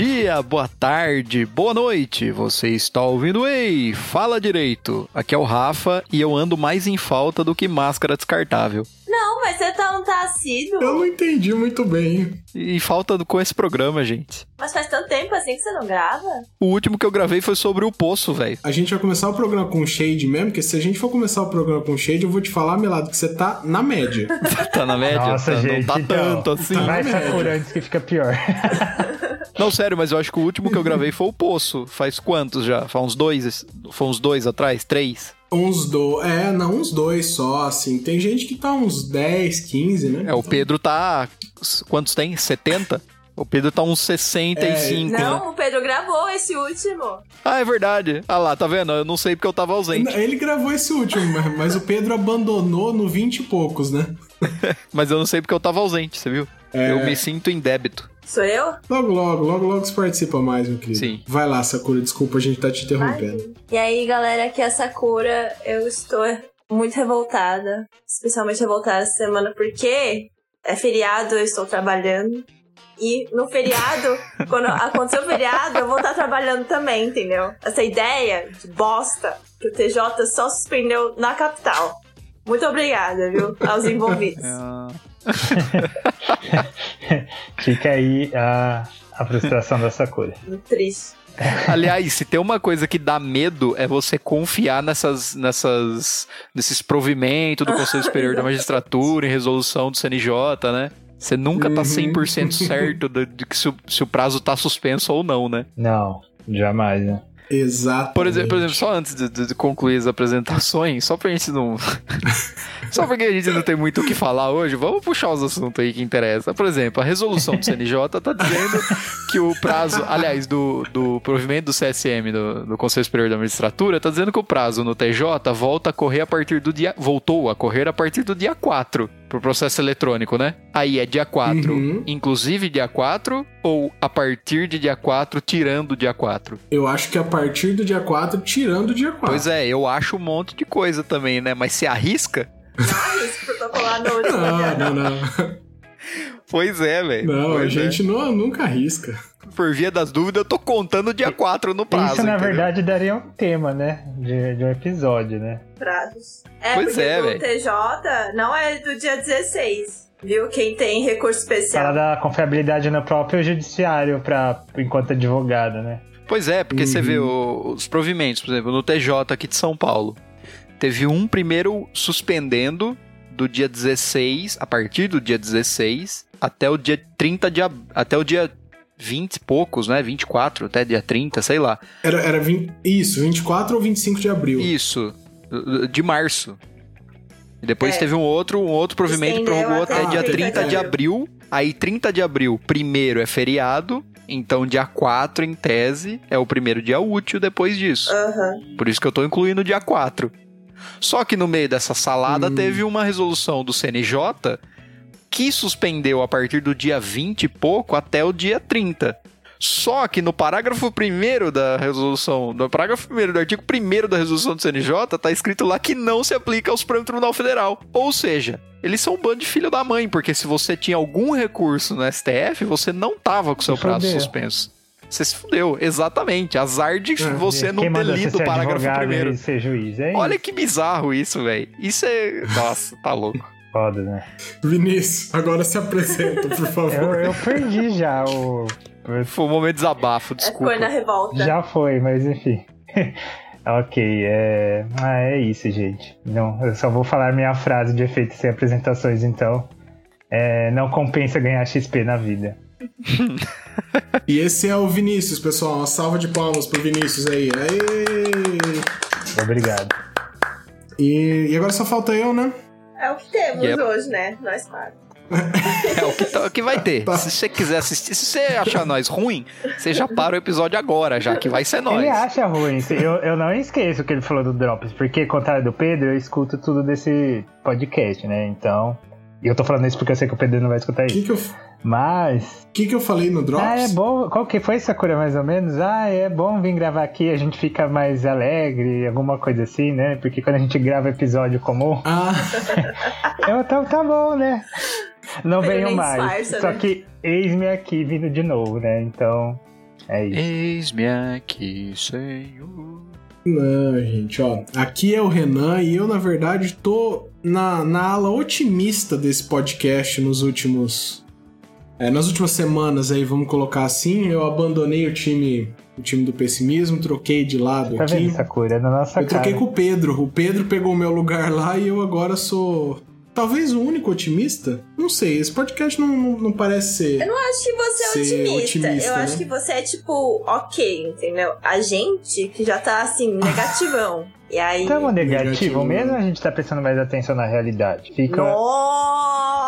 Bom dia, boa tarde, boa noite. Você está ouvindo Ei, fala direito. Aqui é o Rafa e eu ando mais em falta do que máscara descartável. Não, mas você tá um tá assíduo. Eu não entendi muito bem. E falta com esse programa, gente. Mas faz tanto tempo assim que você não grava? O último que eu gravei foi sobre o poço, velho. A gente vai começar o programa com shade mesmo, porque se a gente for começar o programa com shade, eu vou te falar, Melado, que você tá na média. tá na média? Nossa, tá, gente, não tá então, tanto assim. tá. Sakura antes que fica pior. Não, sério, mas eu acho que o último que eu gravei foi o poço. Faz quantos já? Faz uns dois? Foi uns dois atrás? Três? Uns dois. É, não, uns dois só, assim. Tem gente que tá uns 10, 15, né? É, o Pedro tá. Quantos tem? 70? O Pedro tá uns 65, né? Não, o Pedro gravou esse último. Ah, é verdade. Ah lá, tá vendo? Eu não sei porque eu tava ausente. Ele gravou esse último, mas- mas o Pedro abandonou no 20 e poucos, né? Mas eu não sei porque eu tava ausente, você viu? É. Eu me sinto em débito. Sou eu? Logo, logo, logo, logo você participa mais, meu querido. Sim. Vai lá, Sakura, desculpa, a gente tá te interrompendo. E aí, galera, aqui é a Sakura. Eu estou muito revoltada. Especialmente revoltada essa semana porque é feriado, eu estou trabalhando. E no feriado, quando acontecer o feriado, eu vou estar trabalhando também, entendeu? Essa ideia de bosta que o TJ só suspendeu na capital. Muito obrigada, viu? Aos envolvidos. Fica aí a, a frustração da Sakura. Triste. Aliás, se tem uma coisa que dá medo é você confiar nessas, nessas, nesses provimentos do Conselho Superior da Magistratura, em resolução do CNJ, né? Você nunca tá Uhum. 100% certo de, de que se o, se o prazo tá suspenso ou não, né? Não, jamais, né? Exato. Por exemplo, por exemplo, só antes de, de- de concluir as apresentações, só pra gente não. só porque a gente não tem muito o que falar hoje, vamos puxar os assuntos aí que interessam. Por exemplo, a resolução do CNJ tá dizendo que o prazo, aliás, do, do provimento do CSM, do, do Conselho Superior da Magistratura, tá dizendo que o prazo no TJ volta a correr a partir do dia. Voltou a correr a partir do dia 4 pro processo eletrônico, né? Aí é dia 4, Uhum. inclusive dia 4, ou a partir de dia 4, tirando o dia 4? Eu acho que a partir do dia 4, tirando o dia 4. Pois é, eu acho um monte de coisa também, né? Mas se arrisca? Ah, isso protocolar no último dia. Não, não, não. Pois é, velho. Não, a Pois é. gente não, nunca arrisca. Por via das dúvidas, eu tô contando dia 4 no prazo. Isso, na entendeu? verdade, daria um tema, né? De, de um episódio, né? prazos. É, Pois porque é, do velho. TJ não é do dia 16. Viu? Quem tem recurso Fala especial. da confiabilidade no próprio judiciário pra, enquanto advogado, né? Pois é, porque você Uhum. vê o- os provimentos, por exemplo, no TJ aqui de São Paulo. Teve um primeiro suspendendo do dia 16, a partir do dia 16, até o dia 30 de até o dia 20 e poucos, né? 24, até dia 30, sei lá. Era, era 20, isso, 24 ou 25 de abril. Isso, de março. E depois É. teve um outro, um outro provimento prorrogou até até dia 30 30 de abril. Aí 30 de abril, primeiro é feriado, então dia 4 em tese é o primeiro dia útil depois disso. Aham. Por isso que eu tô incluindo o dia 4. Só que no meio dessa salada Hum. teve uma resolução do CNJ que suspendeu a partir do dia 20 e pouco até o dia 30. Só que no parágrafo 1 da resolução, no parágrafo 1 do artigo 1 da resolução do CNJ, tá escrito lá que não se aplica ao Supremo Tribunal Federal. Ou seja, eles são um bando de filho da mãe, porque se você tinha algum recurso no STF, você não tava com seu Se prazo fudeu. suspenso. Você se fudeu, exatamente. Azar de você não Quem ter lido o parágrafo primeiro. Olha que bizarro isso, velho. Isso é. Nossa, tá louco. Foda, né? Vinícius, agora se apresenta, por favor. Eu, eu perdi já o... Foi um momento de desabafo, É desculpa. cor na revolta. Já foi, mas enfim. ok, é... Ah, é isso, gente. Não, eu só vou falar minha frase de efeito sem apresentações, então. É, não compensa ganhar XP na vida. E esse é o Vinícius, pessoal. Uma salva de palmas pro Vinícius aí. Aê! Obrigado. E, e agora só falta eu, né? É o que temos Yep. hoje, né? Nós quatro. É o que, tá- o que vai ter. Tá. Se você quiser assistir, se você achar nós ruim, você já para o episódio agora, já que vai ser nós. Ele acha ruim. Eu, eu não esqueço o que ele falou do Drops, porque, contrário do Pedro, eu escuto tudo desse podcast, né? Então. E eu tô falando isso porque eu sei que o Pedro não vai escutar O que, isso. que, eu, Mas. que, que eu falei no Drops? Ah, é bom. Qual que foi Sakura mais ou menos? Ah, é bom vir gravar aqui, a gente fica mais alegre, alguma coisa assim, né? Porque quando a gente grava episódio comum, Ah, eu, tá, tá bom, né? Não Ele venho nem mais. disfarça, Só né? que eis-me aqui vindo de novo, né? Então. É isso. Eis-me aqui, Senhor. Não, gente, ó. Aqui é o Renan e eu, na verdade, tô na, na ala otimista desse podcast nos últimos. É, nas últimas semanas aí, vamos colocar assim. Eu abandonei o time, o time do pessimismo, troquei de lado Tá aqui. vendo essa cor? É na nossa Eu troquei cara. com o Pedro. O Pedro pegou o meu lugar lá e eu agora sou. Talvez o único otimista? Não sei, esse podcast não, não, não parece ser. Eu não acho que você é otimista. otimista, eu acho né? que você é tipo, ok, entendeu? A gente que já tá assim, negativão. E aí. Estamos negativo Negativo. mesmo a gente tá prestando mais atenção na realidade? Fica. Nossa,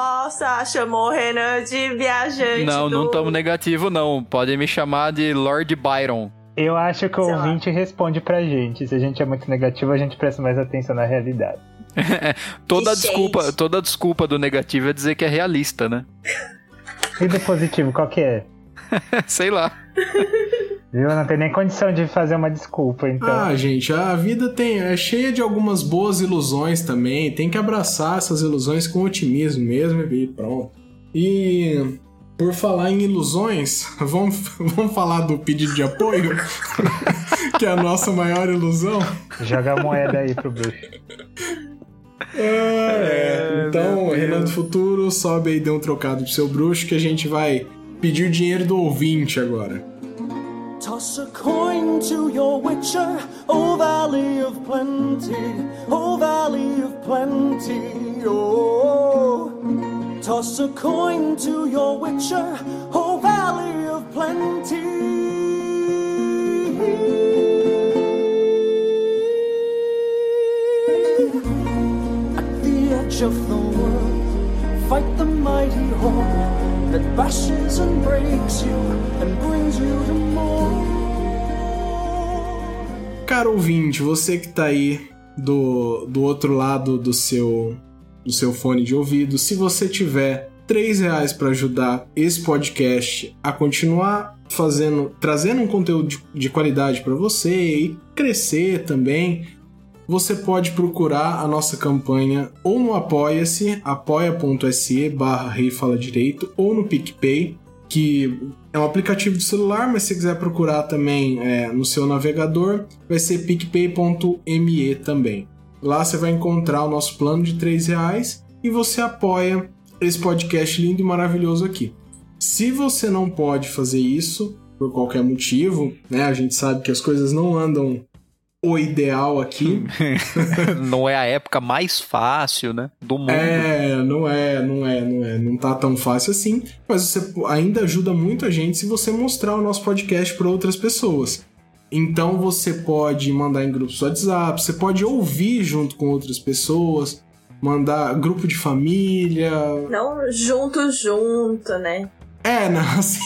chamou o Renan de viajante. Não, do... não estamos negativo, não. Podem me chamar de Lord Byron. Eu acho que o Sei lá. ouvinte responde pra gente. Se a gente é muito negativo, a gente presta mais atenção na realidade. Toda desculpa, toda desculpa do negativo é dizer que é realista, né? E do positivo, qual que é? Sei lá. Viu? Não tem nem condição de fazer uma desculpa, então. Ah, gente, a vida tem, é cheia de algumas boas ilusões também. Tem que abraçar essas ilusões com otimismo mesmo e pronto. E por falar em ilusões, vamos, vamos falar do pedido de apoio, que é a nossa maior ilusão. Joga a moeda aí pro bruxo. É, então, meu Renan do. Futuro, sobe aí, dê um trocado pro seu bruxo, que a gente vai pedir dinheiro do ouvinte agora. Toss a coin to your witcher, O Valley of Plenty, O Valley of Plenty, oh. Toss a coin to your witcher, O Valley of Plenty. At the edge of the world, fight the mighty horde that bashes and breaks you and brings you to more. Caro ouvinte, você que tá aí do, do outro lado do seu, do seu fone de ouvido, se você tiver três reais para ajudar esse podcast a continuar fazendo, trazendo um conteúdo de, de qualidade para você e crescer também, você pode procurar a nossa campanha ou no Apoia-se, apoia.se barra Rei Fala Direito, ou no PicPay, que é um aplicativo de celular, mas se quiser procurar também é, no seu navegador, vai ser picpay.me também. Lá você vai encontrar o nosso plano de R$ reais e você apoia esse podcast lindo e maravilhoso aqui. Se você não pode fazer isso, por qualquer motivo, né? A gente sabe que as coisas não andam o ideal aqui. Não é a época mais fácil, né? Do mundo. É, não é, não é, não é, não tá tão fácil assim, mas você ainda ajuda muito a gente se você mostrar o nosso podcast para outras pessoas. Então você pode mandar em grupos do WhatsApp, você pode ouvir junto com outras pessoas, mandar grupo de família. Não junto, junto, né? É, não, assim,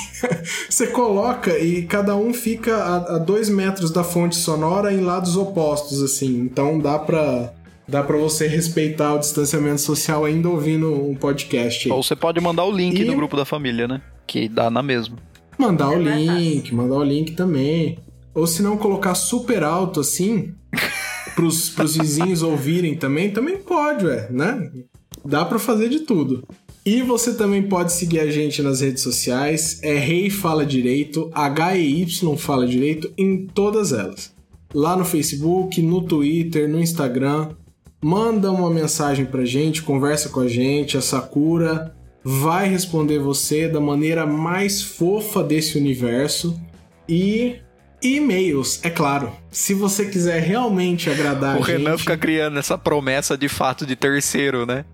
você coloca e cada um fica a, a dois metros da fonte sonora em lados opostos, assim. Então dá pra, dá pra você respeitar o distanciamento social ainda ouvindo um podcast. aí. Ou você pode mandar o link E- no grupo da família, né? Que dá na mesma. Mandar o É link, mandar o link também. Ou se não colocar super alto assim, pros, pros vizinhos ouvirem também, também pode, ué, né? Dá pra fazer de tudo. E você também pode seguir a gente nas redes sociais, é Rei Fala Direito, H-E-Y Fala Direito, em todas elas. Lá no Facebook, no Twitter, no Instagram. Manda uma mensagem pra gente, conversa com a gente, a Sakura vai responder você da maneira mais fofa desse universo. E e-mails, é claro. Se você quiser realmente agradar o a Renan gente, fica criando essa promessa de fato de terceiro, né?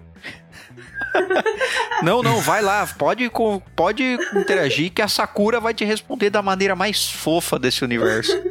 Não, não, vai lá, pode, pode interagir que a Sakura vai te responder da maneira mais fofa desse universo.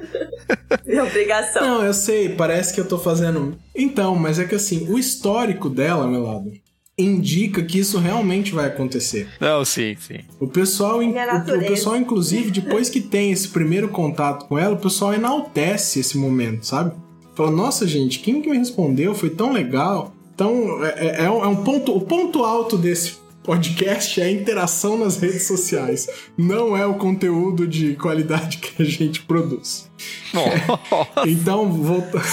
É obrigação. Não, eu sei, parece que eu tô fazendo. Então, mas é que assim, o histórico dela, meu lado, indica que isso realmente vai acontecer. Não, sim, sim. O pessoal, o, o natureza. pessoal, inclusive, depois que tem esse primeiro contato com ela, o pessoal enaltece esse momento, sabe? Fala, nossa, gente, quem que me respondeu? Foi tão legal. Então, é, é- é um, é um ponto. O ponto alto desse podcast é a interação nas redes sociais. Não é o conteúdo de qualidade que a gente produz. Então, volta.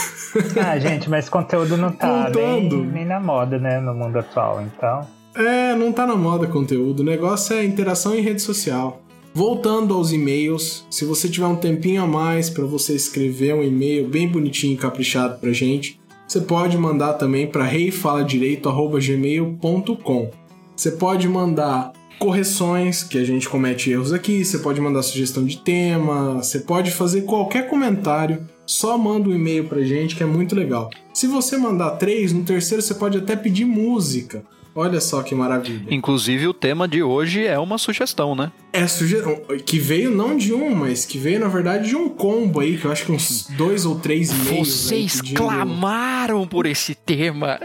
Ah, gente, mas conteúdo não tá nem, Voltando. nem na moda, né? No mundo atual, então. É, não tá na moda conteúdo. O negócio é interação em rede social. Voltando aos e-mails, se você tiver um tempinho a mais para você escrever um e-mail bem bonitinho e caprichado pra gente, você pode mandar também para reifaladireito@gmail.com. Você pode mandar correções, que a gente comete erros aqui, você pode mandar sugestão de tema, você pode fazer qualquer comentário, só manda um e-mail pra gente que é muito legal. Se você mandar três, no terceiro você pode até pedir música. Olha só que maravilha. Inclusive, o tema de hoje é uma sugestão, né? É sugestão que veio não de um, mas que veio na verdade de um combo aí, que eu acho que uns dois ou três e-mails. Vocês aí clamaram por esse tema.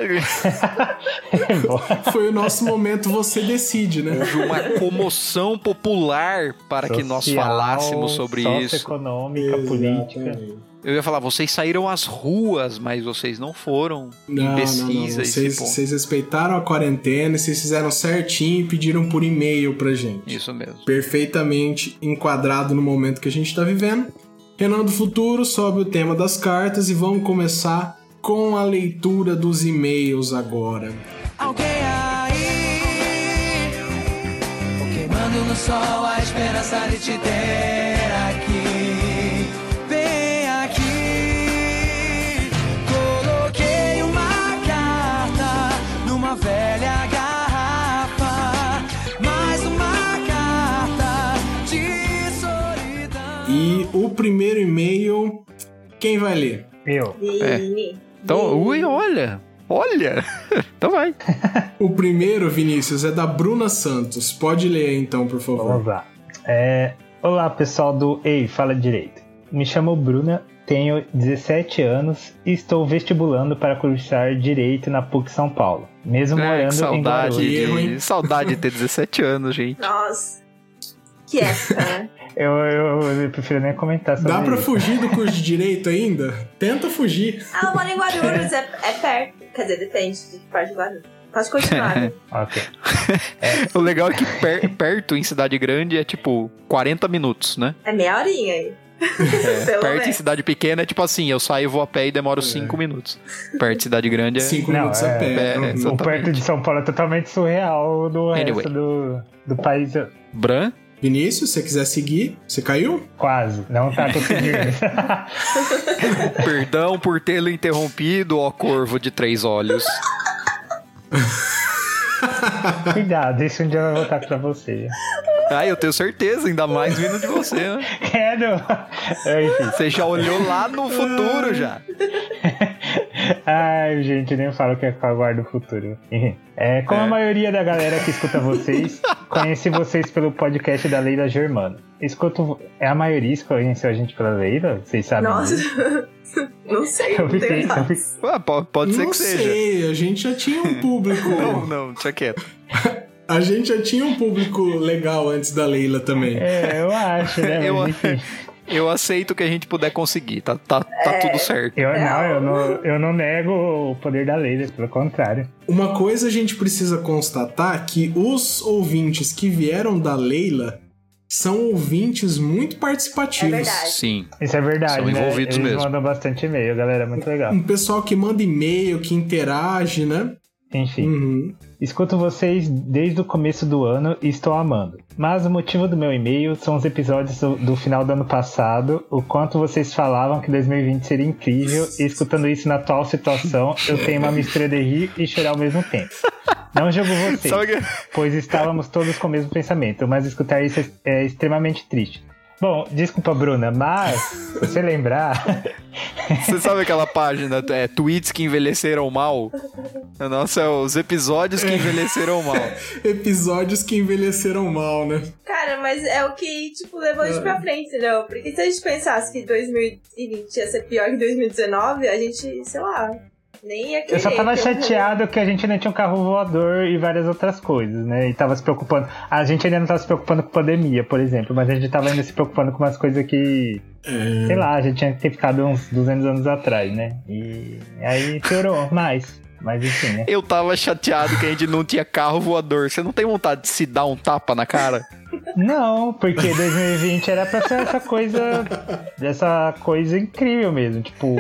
Foi o nosso momento Você Decide, né? Houve uma comoção popular para que nós Social, falássemos sobre isso. Socioeconômica, política. Eu ia falar, vocês saíram às ruas, mas vocês não foram Não, não, não. Vocês, vocês respeitaram a quarentena, vocês fizeram certinho e pediram por e-mail pra gente. Isso mesmo. Perfeitamente enquadrado no momento que a gente tá vivendo. Renan do Futuro sobe o tema das cartas e vamos começar com a leitura dos e-mails agora. Alguém aí Queimando no sol a esperança de te ter aqui primeiro e-mail, quem vai ler? Eu. Vini. Então, ui, olha. Olha. Então vai. O primeiro, Vinícius, é da Bruna Santos. Pode ler então, por favor. Vamos lá. É, olá, pessoal do Ei, Fala Direito. Me chamo Bruna, tenho 17 anos e estou vestibulando para cursar Direito na PUC São Paulo, mesmo É, morando que em saudade, Guarulhos. De, saudade de ter 17 anos, gente. Nossa. Que época, né? Eu, eu, eu prefiro nem comentar sobre Dá pra isso. fugir do curso de direito ainda? Tenta fugir. Ah, eu moro em Guarulhos, é, é perto. Quer dizer, depende de que parte de Guarulhos. Pode continuar. né? Ok. O legal é que per- perto em cidade grande é tipo 40 minutos, né? É meia horinha aí. Pelo perto em cidade pequena é tipo assim, eu saio, vou a pé e demoro 5 minutos. Perto de cidade grande é. Cinco Não, minutos a é- pé. é. O perto de São Paulo é totalmente surreal do Anyway. resto do, do país. Bran? Vinícius, se você quiser seguir, você caiu? Quase. Não tá conseguindo. Perdão por tê-lo interrompido, ó corvo de três olhos. Cuidado, isso um dia vai voltar pra você. Ah, eu tenho certeza, ainda mais vindo de você, né? Quero! É, Enfim. Você já olhou lá no futuro já. Ai, gente, nem falo que é que eu aguardo o futuro. É, como É. a maioria da galera que escuta vocês, conheci vocês pelo podcast da Leila Germano. Escuto. É a maioria que conheceu a gente pela Leila? Vocês sabem? Nossa. Não sei, Eu não fiquei- eu dados. Ah, po- pode ser Não que seja. sei, a gente já tinha um público. Não, não, deixa quieto. A gente já tinha um público legal antes da Leila também. É, eu acho, né? Eu- enfim. Eu aceito o que a gente puder conseguir, tá, tá, tá tudo certo. Eu não, eu não, eu não nego o poder da Leila, pelo contrário. Uma coisa a gente precisa constatar que os ouvintes que vieram da Leila são ouvintes muito participativos. É verdade. Sim. Isso é verdade, São né? envolvidos Eles mesmo. mandam bastante e-mail, galera, muito legal. Um pessoal que manda e-mail, que interage, né? Enfim. Uhum. Escuto vocês desde o começo do ano e estou amando. Mas o motivo do meu e-mail são os episódios do, do final do ano passado, o quanto vocês falavam que 2020 seria incrível, e escutando isso na atual situação, eu tenho uma mistura de rir e chorar ao mesmo tempo. Não julgo vocês, pois estávamos todos com o mesmo pensamento, mas escutar isso é, é extremamente triste. Bom, desculpa, Bruna, mas se você lembrar, Você sabe aquela página, é, tweets que envelheceram mal? Nossa, é os episódios que envelheceram mal. Episódios que envelheceram mal, né? Cara, mas é o que, tipo, levou a gente pra frente, entendeu? Porque se a gente pensasse que 2020 ia ser pior que 2019, a gente, sei lá, nem ia querer. Eu só tava chateado que a gente não tinha um carro voador e várias outras coisas, né? E tava se preocupando. A gente ainda não tava se preocupando com pandemia, por exemplo, mas a gente tava ainda se preocupando com umas coisas que, É, sei lá, a gente tinha que ter ficado uns 200 anos atrás, né? E aí piorou mais. Mas enfim, né? Eu tava chateado que a gente não tinha carro voador. Você não tem vontade de se dar um tapa na cara? Não, porque 2020 era pra ser essa coisa. Essa coisa incrível mesmo, tipo.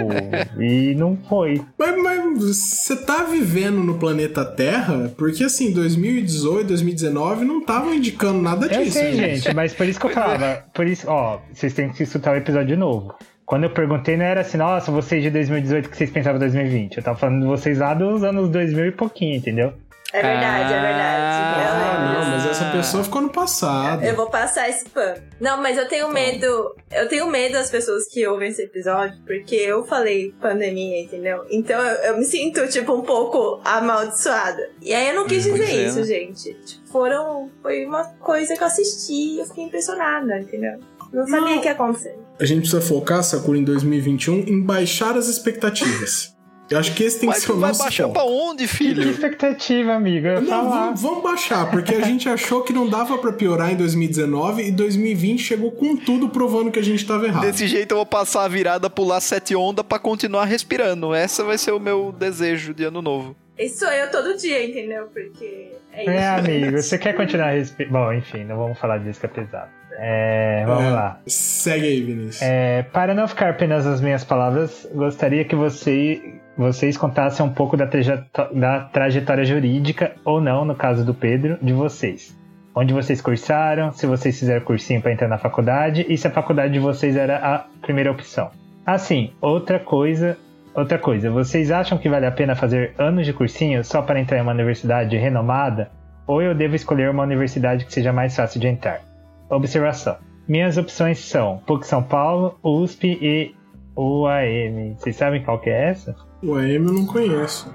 E não foi. Mas, mas você tá vivendo no planeta Terra? Porque assim, 2018, 2019 não estavam indicando nada Eu disso. sei, gente, mas por isso que eu falava. Por isso, ó, vocês têm que escutar o episódio de novo. Quando eu perguntei, não era assim, nossa, vocês de 2018, o que vocês pensavam de 2020? Eu tava falando de vocês lá dos anos 2000 e pouquinho, entendeu? É verdade, é verdade. Ah, Eu Ah, lembro. não, mas essa pessoa ficou no passado. Eu vou passar esse pano. Não, mas eu tenho medo. Eu tenho medo das pessoas que ouvem esse episódio, porque eu falei pandemia, entendeu? Então eu, eu me sinto, tipo, um pouco amaldiçoada. E aí eu não quis Pois dizer é, isso, né? gente. Tipo, foram. Foi uma coisa que eu assisti e eu fiquei impressionada, entendeu? Não sabia o que ia acontecer. A gente precisa focar, Sakura, em 2021, em baixar as expectativas. Eu acho que esse tem que Mas ser o tu vai nosso baixar foco. pra onde, Que filho? expectativa, amigo. Eu ia Não, vamos, vamos baixar, porque a gente achou que não dava pra piorar em 2019 e 2020 chegou com tudo provando que a gente tava errado. Desse jeito eu vou passar a virada, pular sete ondas pra continuar respirando. Essa vai ser o meu desejo de ano novo. Isso sou eu todo dia, entendeu? Porque é isso. É, amigo, você quer continuar respirando. Bom, enfim, não vamos falar disso que é pesado. É, vamos É, lá. Segue aí, Vinícius. É, para não ficar apenas nas minhas palavras, gostaria que você, vocês contassem um pouco da, trajetó- da trajetória jurídica, ou não, no caso do Pedro, de vocês. Onde vocês cursaram, se vocês fizeram cursinho para entrar na faculdade e se a faculdade de vocês era a primeira opção. Assim, outra coisa, outra coisa, vocês acham que vale a pena fazer anos de cursinho só para entrar em uma universidade renomada? Ou eu devo escolher uma universidade que seja mais fácil de entrar? Observação. Minhas opções são PUC São Paulo, USP e UAM. Vocês sabem qual que é essa? O AM eu não conheço.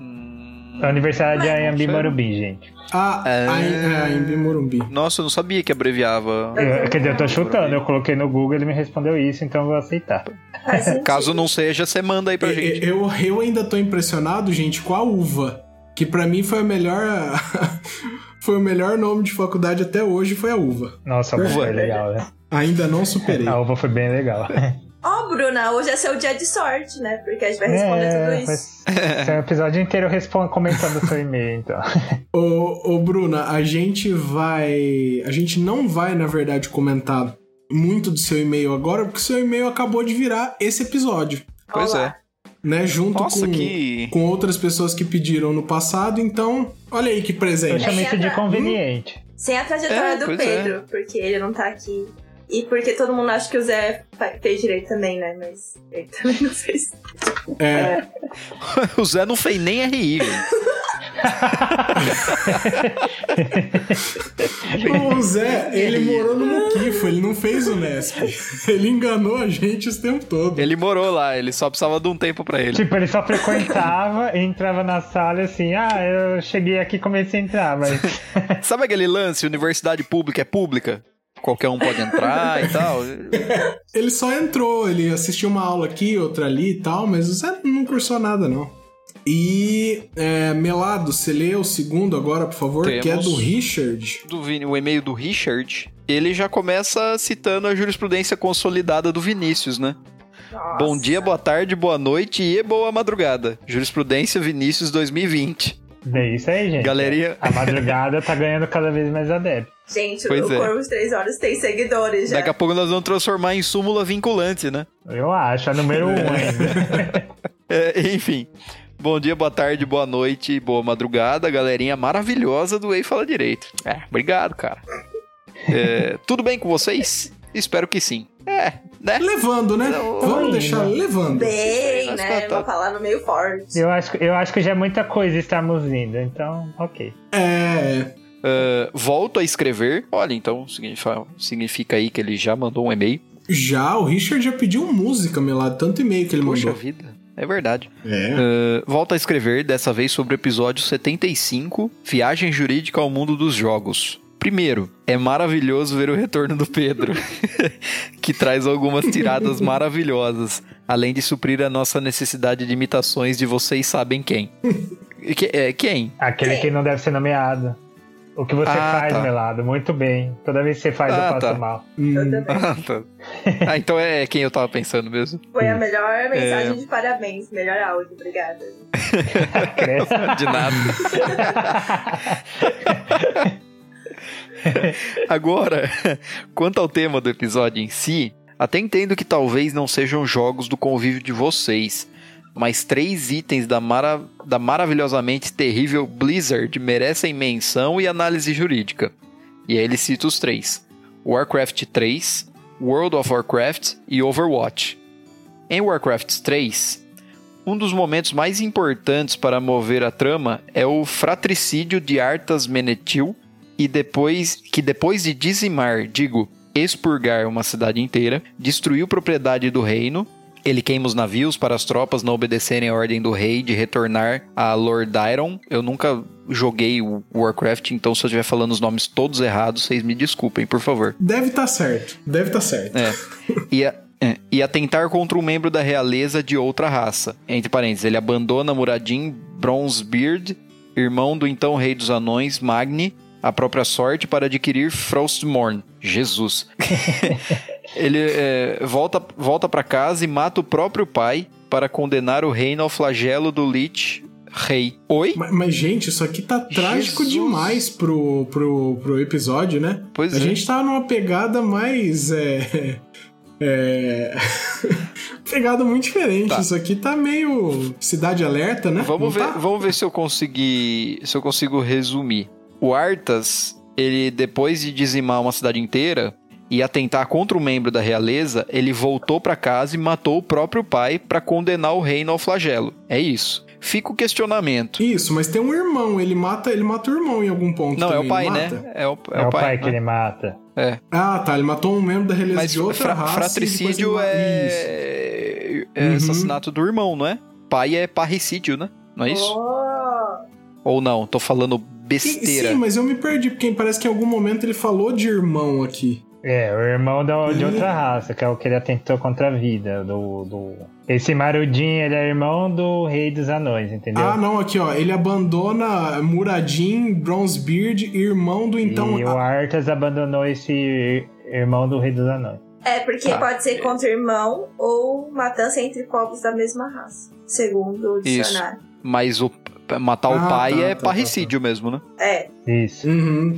Hum, A Universidade de sério? Morumbi, gente. Ah, É. a, a, a Embi Morumbi. Nossa, eu não sabia que abreviava. Eu, quer dizer, eu tô chutando, eu coloquei no Google, ele me respondeu isso, então eu vou aceitar. Caso não seja, você manda aí pra gente. Eu, eu ainda tô impressionado, gente, com a uva. Que pra mim foi a melhor. foi o melhor nome de faculdade até hoje, foi a uva. Nossa, a uva Uva. foi legal, né? Ainda não superei. A uva foi bem legal. Ó, Bruna, hoje é seu dia de sorte, né? Porque a gente vai responder É, tudo isso. esse é um episódio inteiro respondo, comentando o seu e-mail, então. Ô, ô, Bruna, a gente vai. A gente não vai, na verdade, comentar muito do seu e-mail agora, porque seu e-mail acabou de virar esse episódio. Pois Olá. é. Né? Junto Nossa, com, que. com outras pessoas que pediram no passado, então, olha aí que Eu presente. chamo isso de conveniente. Sem a trajetória É, do pois Pedro, porque ele não tá aqui. E porque todo mundo acha que o Zé fez direito também, né? Mas ele também não fez. É, O Zé não fez nem RI, o Zé, ele morou no Muquifo, ele não fez o Nesp. Ele enganou a gente o tempo todo. Ele morou lá, ele só precisava de um tempo pra ele. Tipo, ele só frequentava, entrava na sala e assim, ah, eu cheguei aqui e comecei a entrar, mas. Sabe aquele lance, universidade pública é pública? Qualquer um pode entrar e tal. Ele só entrou, ele assistiu uma aula aqui, outra ali e tal, mas o Zé não cursou nada, não. E, é, Melado, você lê o segundo agora, por favor, que é Temos. do Richard. Do Vini- o e-mail do Richard, ele já começa citando a jurisprudência consolidada do Vinícius, né? Nossa. Bom dia, boa tarde, boa noite e boa madrugada. Jurisprudência Vinícius 2020. É isso aí, gente. Galerinha. A madrugada tá ganhando cada vez mais adeptos. Gente, Pois o é. Corvo de Três Horas tem seguidores já. Daqui a pouco nós vamos transformar em súmula vinculante, né? Eu acho, a número um ainda. É, enfim. Bom dia, boa tarde, boa noite, boa madrugada, galerinha maravilhosa do Ei Fala Direito. É, obrigado, cara. É, tudo bem com vocês? Espero que sim. É, né? Levando, né? Não, Vamos ainda. deixar levando. Bem, né? tá- Uma palavra meio forte. Eu acho, eu acho que já é muita coisa estarmos indo, então, ok. É. É, volto a escrever. Olha, então significa, significa aí que ele já mandou um e-mail. Já, o Richard já pediu música, Melado, tanto e-mail que ele Poxa mandou. vida, é verdade. É. É, volto a escrever, dessa vez sobre o episódio 75, Viagem Jurídica ao Mundo dos Jogos. Primeiro, é maravilhoso ver o retorno do Pedro, que traz algumas tiradas maravilhosas, além de suprir a nossa necessidade de imitações de vocês sabem quem. Que- é, quem? Aquele É. que não deve ser nomeado. O que você Ah, faz, tá. Melado, muito bem. Toda vez que você faz, Ah, eu passo tá. mal. Hum, Eu. Ah, tá. Ah, então é quem eu tava pensando mesmo. Foi a melhor É. mensagem de parabéns. Melhor áudio, obrigada. De nada. Agora, quanto ao tema do episódio em si, até entendo que talvez não sejam jogos do convívio de vocês, mas três itens da, mara da maravilhosamente terrível Blizzard merecem menção e análise jurídica. E aí ele cita os três: Warcraft 3, World of Warcraft e Overwatch. Em Warcraft 3, um dos momentos mais importantes para mover a trama é o fratricídio de Arthas Menethil e depois que depois de dizimar, digo, expurgar uma cidade inteira, destruiu propriedade do reino. Ele queima os navios para as tropas não obedecerem a ordem do rei de retornar a Lord Iron. Eu nunca joguei o Warcraft, então se eu estiver falando os nomes todos errados, vocês me desculpem, por favor. Deve estar certo. Deve estar certo. É. E a, é, e atentar contra um membro da realeza de outra raça. Entre parênteses, ele abandona Muradin Bronzebeard, irmão do então rei dos anões, Magni, a própria sorte para adquirir Frostmourne. Jesus. ele é, volta, volta para casa e mata o próprio pai para condenar o reino ao flagelo do Lich Rei. Oi? Mas, mas, gente, isso aqui tá trágico Jesus. demais pro, pro, pro episódio, né? Pois a é. gente tá numa pegada mais. É, é... pegada muito diferente. Tá. Isso aqui tá meio cidade alerta, né? Vamos Não ver, tá? vamos ver se eu conseguir, se eu consigo resumir. O Arthas, ele depois de dizimar uma cidade inteira e atentar contra um membro da realeza, ele voltou para casa e matou o próprio pai para condenar o reino ao flagelo. É isso. Fica o questionamento. Isso, mas tem um irmão, ele mata, ele mata o irmão em algum ponto. Não, é também, o pai, né? É o, É, o pai, que né? ele mata. É. Ah, tá. Ele matou um membro da realeza Mas de outra fra- raça. fratricídio é, é Uhum. assassinato do irmão, não é? Pai é parricídio, né? Não é isso? Oh, Ou não? Tô falando. Besteira. Sim, mas eu me perdi, porque parece que em algum momento ele falou de irmão aqui. É, o irmão da- de outra raça, que é o que ele atentou contra a vida. Do, do... Esse Marudin, ele é irmão do rei dos anões, entendeu? Ah, não, aqui, ó. Ele abandona Muradin, Bronzebeard, irmão do então. e o Arthas abandonou esse ir- irmão do rei dos anões. É, porque Tá. pode ser contra irmão ou matança entre povos da mesma raça, segundo o Isso. dicionário. Mas o matar o Ah, pai tá, é tá, parricídio mesmo, né? É, Isso. Uhum.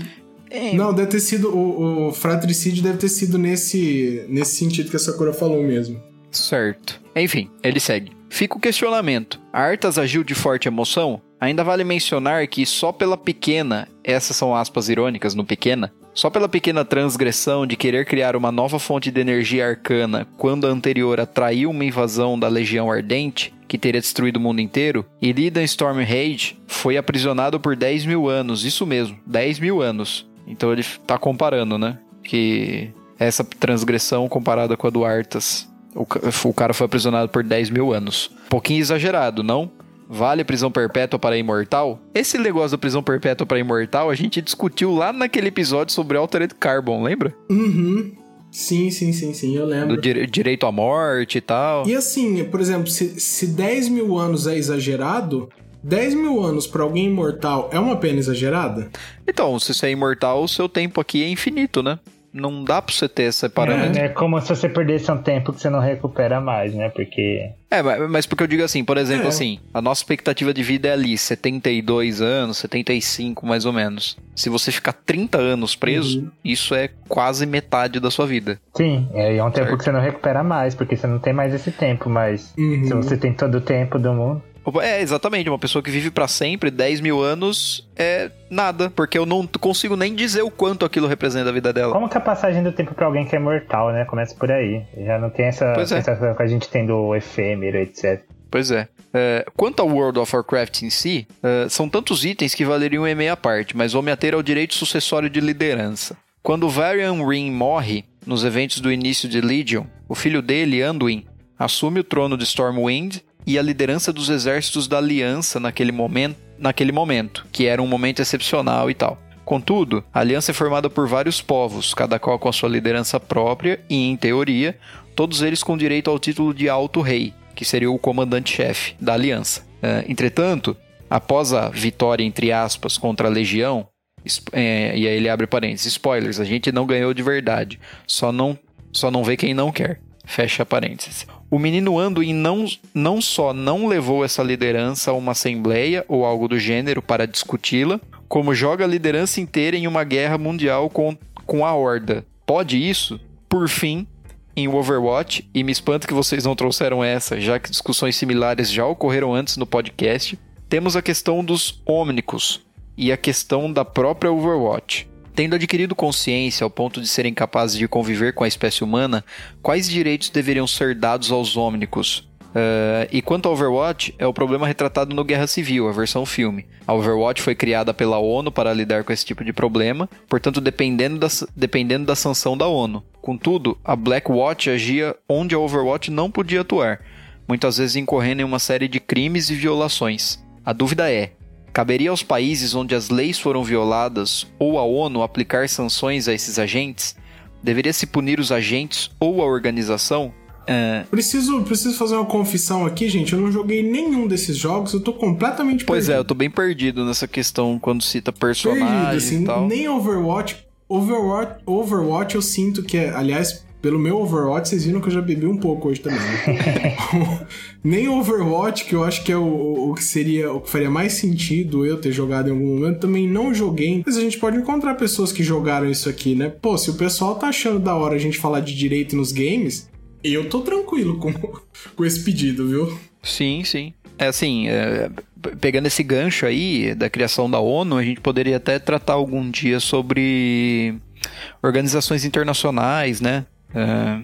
É, Não, deve ter sido. O, o fratricídio deve ter sido nesse, nesse sentido que a Sakura falou mesmo. Certo. Enfim, ele segue. Fica o questionamento. A Arthas agiu de forte emoção? Ainda vale mencionar que só pela pequena, essas são aspas irônicas no pequena, só pela pequena transgressão de querer criar uma nova fonte de energia arcana quando a anterior atraiu uma invasão da Legião Ardente, que teria destruído o mundo inteiro, Illidan Stormrage foi aprisionado por 10 mil anos, isso mesmo, 10 mil anos. Então ele tá comparando, né? Que essa transgressão comparada com a do Arthas. O, o cara foi aprisionado por 10 mil anos. Pouquinho exagerado, não? Vale prisão perpétua para imortal? Esse negócio da prisão perpétua para imortal a gente discutiu lá naquele episódio sobre Altered Carbon, lembra? Uhum. Sim, sim, sim, sim, eu lembro. Do dire- direito à morte e tal. E assim, por exemplo, se, se 10 mil anos é exagerado, 10 mil anos pra alguém imortal é uma pena exagerada? Então, se você é imortal, o seu tempo aqui é infinito, né? Não dá pra você ter esse parâmetro. É, é como se você perdesse um tempo que você não recupera mais, né? Porque. É, mas mas porque eu digo assim, por exemplo, É. assim, a nossa expectativa de vida é ali 72 anos, 75 mais ou menos. Se você ficar 30 anos preso, Uhum. isso é quase metade da sua vida. Sim, é é um tempo Certo. que você não recupera mais, porque você não tem mais esse tempo, mas Uhum. se você tem todo o tempo do mundo. É, exatamente, uma pessoa que vive pra sempre, 10 mil anos, é nada, porque eu não consigo nem dizer o quanto aquilo representa a vida dela. Como que a passagem do tempo pra alguém que é mortal, né? Começa por aí. Já não tem essa Pois é. sensação que a gente tem do efêmero, etc. Pois é. É, Quanto ao World of Warcraft em si, é, são tantos itens que valeriam e-mail à parte, mas vou me ater ao direito sucessório de liderança. Quando Varian Ring morre, nos eventos do início de Legion, o filho dele, Anduin, assume o trono de Stormwind e a liderança dos exércitos da Aliança naquele momento, naquele momento, que era um momento excepcional e tal. Contudo, a aliança é formada por vários povos, cada qual com a sua liderança própria e, em teoria, todos eles com direito ao título de Alto Rei, que seria o comandante-chefe da aliança. Eh, entretanto, após a vitória, entre aspas, contra a Legião, eh, e aí ele abre parênteses, spoilers, a gente não ganhou de verdade, só não, só não vê quem não quer. Fecha parênteses. O menino Anduin não, não só não levou essa liderança a uma assembleia ou algo do gênero para discuti-la, como joga a liderança inteira em uma guerra mundial com, com a Horda. Pode isso? Por fim, em Overwatch, e me espanta que vocês não trouxeram essa, já que discussões similares já ocorreram antes no podcast, temos a questão dos Omnicos e a questão da própria Overwatch. Tendo adquirido consciência ao ponto de serem capazes de conviver com a espécie humana, quais direitos deveriam ser dados aos Omnicos? Uh, e quanto ao Overwatch, é o problema retratado no Guerra Civil, a versão filme. A Overwatch foi criada pela ONU para lidar com esse tipo de problema, portanto dependendo da, dependendo da sanção da ONU. Contudo, a Blackwatch agia onde a Overwatch não podia atuar, muitas vezes incorrendo em uma série de crimes e violações. A dúvida é: caberia aos países onde as leis foram violadas ou à ONU aplicar sanções a esses agentes? Deveria se punir os agentes ou a organização? É... Preciso, preciso fazer uma confissão aqui, gente. Eu não joguei nenhum desses jogos, eu tô completamente pois perdido. é, eu tô bem perdido nessa questão quando cita personagens perdido, assim, e tal. Nem Overwatch. Overwatch, Overwatch eu sinto que é. Aliás, pelo meu Overwatch, vocês viram que eu já bebi um pouco hoje também. Né? Nem Overwatch, que eu acho que é o, o, que seria o que faria mais sentido eu ter jogado em algum momento, também não joguei. Mas a gente pode encontrar pessoas que jogaram isso aqui, né? Pô, se o pessoal tá achando da hora a gente falar de direito nos games, eu tô tranquilo com, com esse pedido, viu? Sim, sim. É assim, é, pegando esse gancho aí da criação da ONU, a gente poderia até tratar algum dia sobre organizações internacionais, né? É,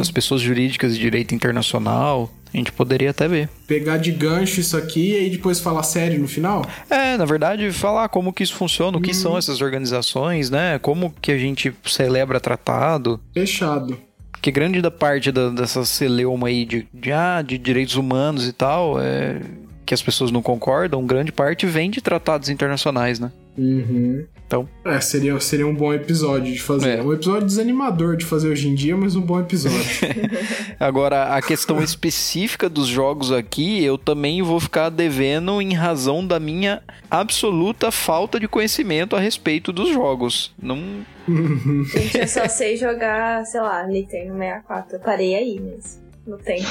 as pessoas jurídicas de direito internacional. A gente poderia até ver. Pegar de gancho isso aqui e aí depois falar sério no final? É, na verdade, falar como que isso funciona, o que hum. são essas organizações, né? Como que a gente celebra tratado. Fechado. Que grande da parte da, dessa celeuma aí de, de, ah, de direitos humanos e tal, é, que as pessoas não concordam, grande parte vem de tratados internacionais, né? Uhum. Então. É, seria, seria um bom episódio de fazer. É. Um episódio desanimador de fazer hoje em dia, mas um bom episódio. Agora, a questão específica dos jogos aqui, eu também vou ficar devendo em razão da minha absoluta falta de conhecimento a respeito dos jogos. Não. Gente, eu só sei jogar, sei lá, Nintendo 64. Eu parei aí mesmo. No tempo.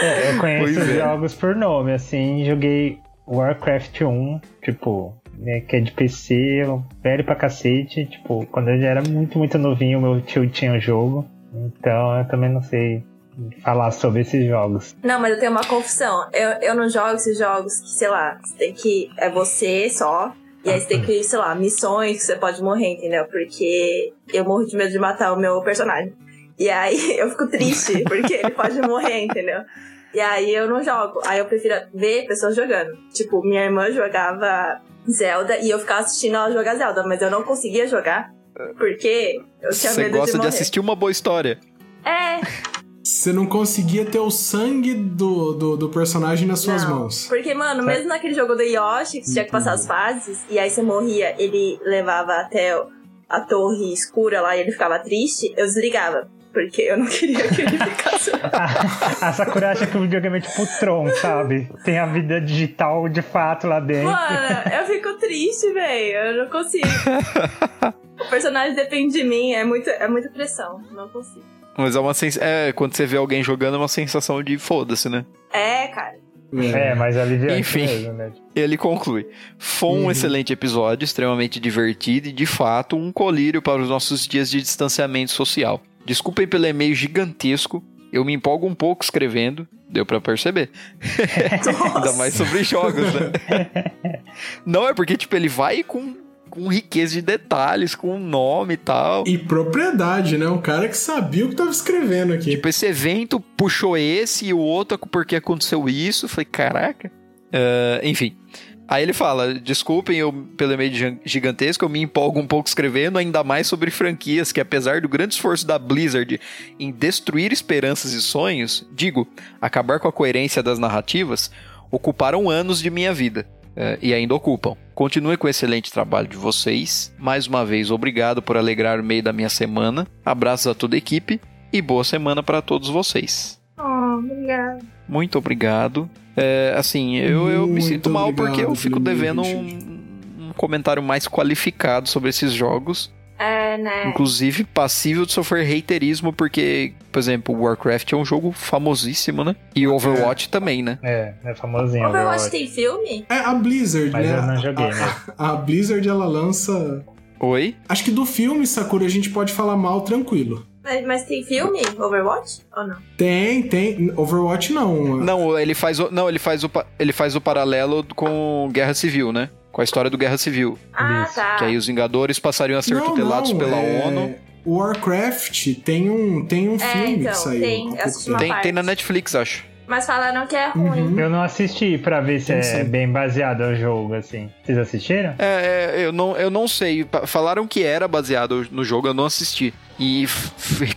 é, eu conheço pois os é. jogos por nome, assim, joguei Warcraft 1, tipo, né, que é de PC, velho pra cacete. Tipo, quando eu já era muito, muito novinho, meu tio tinha o jogo. Então eu também não sei falar sobre esses jogos. Não, mas eu tenho uma confusão. Eu, eu não jogo esses jogos que, sei lá, você tem que. É você só. E aí você tem que, sei lá, missões que você pode morrer, entendeu? Porque eu morro de medo de matar o meu personagem. E aí eu fico triste, porque ele pode morrer, entendeu? E aí eu não jogo. Aí eu prefiro ver pessoas jogando. Tipo, minha irmã jogava Zelda e eu ficava assistindo ela jogar Zelda, mas eu não conseguia jogar. Porque eu tinha Você medo de gosta de assistir uma boa história. É. Você não conseguia ter o sangue do, do, do personagem nas suas não, mãos. Porque, mano, mesmo naquele jogo do Yoshi, que você tinha que passar as fases, e aí você morria, ele levava até a torre escura lá e ele ficava triste, eu desligava porque eu não queria que ele ficasse. a, Sakura acha que o videogame é tipo Tron, sabe? Tem a vida digital de fato lá dentro. Mano, eu fico triste, velho. Eu não consigo. o personagem depende de mim, é, muito, é muita pressão. Não consigo. Mas é uma sens... é quando você vê alguém jogando é uma sensação de foda-se, né? É, cara. É, mas aliviante Enfim, mesmo, né? ele conclui. Foi um uhum. excelente episódio, extremamente divertido e, de fato, um colírio para os nossos dias de distanciamento social. Desculpem pelo e-mail gigantesco. Eu me empolgo um pouco escrevendo, deu para perceber. Ainda mais sobre jogos, né? Não, é porque, tipo, ele vai com, com riqueza de detalhes, com nome e tal. E propriedade, né? Um cara que sabia o que tava escrevendo aqui. Tipo, esse evento puxou esse e o outro porque aconteceu isso. Falei, caraca. Uh, enfim. Aí ele fala: desculpem eu pelo e-mail gigantesco, eu me empolgo um pouco escrevendo, ainda mais sobre franquias que, apesar do grande esforço da Blizzard em destruir esperanças e sonhos, digo, acabar com a coerência das narrativas, ocuparam anos de minha vida. Uh, e ainda ocupam. Continue com o excelente trabalho de vocês. Mais uma vez, obrigado por alegrar o meio da minha semana. Abraços a toda a equipe e boa semana para todos vocês. Oh, obrigado. Muito obrigado. É, assim, eu, eu me sinto mal porque eu fico devendo um, um, comentário mais qualificado sobre esses jogos. É, né? Inclusive passível de sofrer haterismo, porque, por exemplo, Warcraft é um jogo famosíssimo, né? E Overwatch também, né? É, é famosinho. Overwatch Overwatch. tem filme? É a Blizzard, Mas né? eu não joguei, a, né? a, a Blizzard, ela lança... Oi? Acho que do filme, Sakura, a gente pode falar mal tranquilo. Mas, mas tem filme? Overwatch? Ou não? Tem, tem. Overwatch não. Não, ele faz o, não, ele faz o, pa- ele faz o paralelo com Guerra Civil, né? Com a história do Guerra Civil. Ah, Isso, tá. Que aí os Vingadores passariam a ser não, tutelados não, pela é- ONU. Warcraft tem um, tem um É, filme então, que saiu. tem. Tem, tem na. Netflix, acho. Mas falaram que é Uhum. ruim. Eu não assisti pra ver se é sim. bem baseado ao jogo, assim. Vocês assistiram? É, é, eu, não, eu não sei. Falaram que era baseado no jogo, eu não assisti. E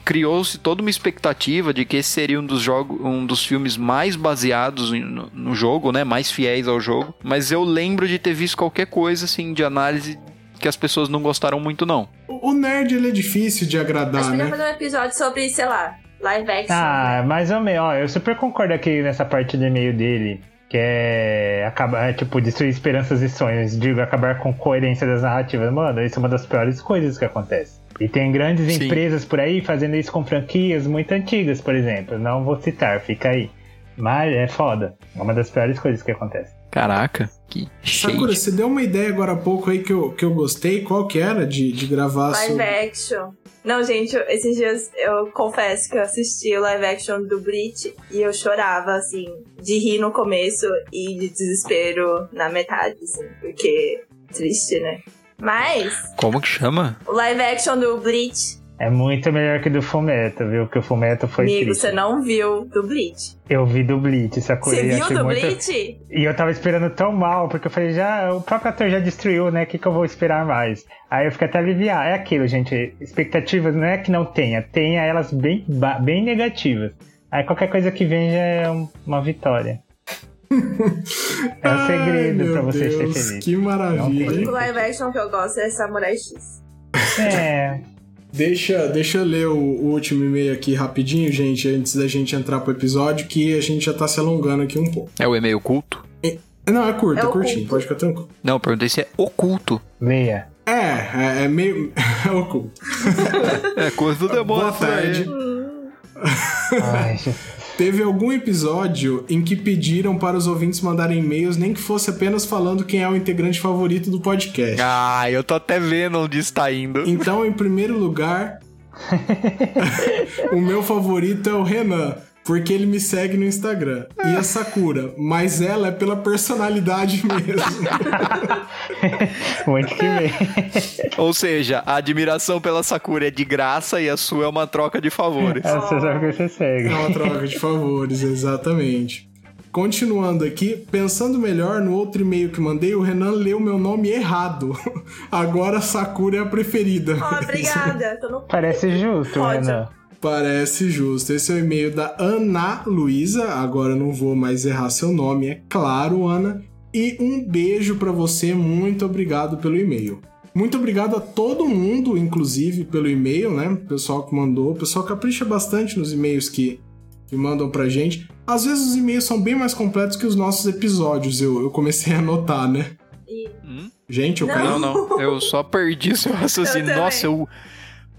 criou-se toda uma expectativa de que esse seria um dos jogos, um dos filmes mais baseados no, no jogo, né? Mais fiéis ao jogo. Mas eu lembro de ter visto qualquer coisa assim de análise que as pessoas não gostaram muito, não. O nerd, ele é difícil de agradar, gente podia né? fazer um episódio sobre, sei lá, live action. Ah, né? mais ou menos. Ó, eu super concordo aqui nessa parte do e-mail dele. Que é acabar, tipo, destruir esperanças e sonhos. Digo, acabar com coerência das narrativas. Mano, isso é uma das piores coisas que acontece. E tem grandes Sim. empresas por aí fazendo isso com franquias muito antigas, por exemplo. Não vou citar, fica aí. Mas é foda. É uma das piores coisas que acontece. Caraca, que Sakura, shade. você deu uma ideia agora há pouco aí que eu, que eu gostei. Qual que era de, de gravar Live sobre... action. Não, gente, eu- esses dias eu confesso que eu assisti o live action do Bleach e eu chorava, assim, de rir no começo e de desespero na metade, assim, porque triste, né? Mas, Como que chama? o live action do Bleach, É muito melhor que do Fumeto, viu? Que o Fumeto foi amigo, triste. você não viu do Bleach. Eu vi do Bleach, sacou? Você E viu achei do muito- Bleach? E eu tava esperando tão mal, porque eu falei, já, o próprio ator já destruiu, né? O que, que eu vou esperar mais? Aí eu fiquei até aliviado. É aquilo, gente. Expectativas não é que não tenha, tenha elas bem, bem negativas. Aí qualquer coisa que vem já é um- uma vitória. É o Ai, segredo meu pra você ser Deus, feliz. Que maravilha, O único live action que eu gosto é Samurai X. É, Deixa, deixa eu ler o, o último e-mail aqui rapidinho, gente, antes da gente entrar pro episódio, que a gente já tá se alongando aqui um pouco. É o e-mail culto? Não, é curto, É é, curtinho, culto. pode ficar tranquilo. Não, eu perguntei se é oculto. leia. É, é, é meio. É oculto. É coisa do demônio. Boa tarde. Ai. Teve algum episódio em que pediram para os ouvintes mandarem e-mails, nem que fosse apenas falando quem é o integrante favorito do podcast. Ah, eu tô até vendo onde está indo. Então, em primeiro lugar, o meu favorito é o Renan, porque ele me segue no Instagram. E a Sakura, mas ela é pela personalidade mesmo. Muito que bem. Ou seja, a admiração pela Sakura é de graça e a sua é uma troca de favores. É, Você sabe que você segue. É uma troca de favores, exatamente. Continuando aqui, pensando melhor no outro e-mail que mandei, o Renan leu meu nome errado. Agora Sakura é a preferida. Ó, obrigada. Tô no... Parece justo, Pode. Renan. Parece justo. Esse é o e-mail da Ana Luísa. Agora eu não vou mais errar seu nome, é claro, Ana. E um beijo pra você. Muito obrigado pelo e-mail. Muito obrigado a todo mundo, inclusive, pelo e-mail, né? O pessoal que mandou. O pessoal capricha bastante nos e-mails que, que mandam pra gente. Às vezes os e-mails são bem mais completos que os nossos episódios, eu, eu comecei a notar, né? E- Hum? Gente, eu Não. caí. Não, não. Eu só perdi seu raciocínio. Nossa, eu.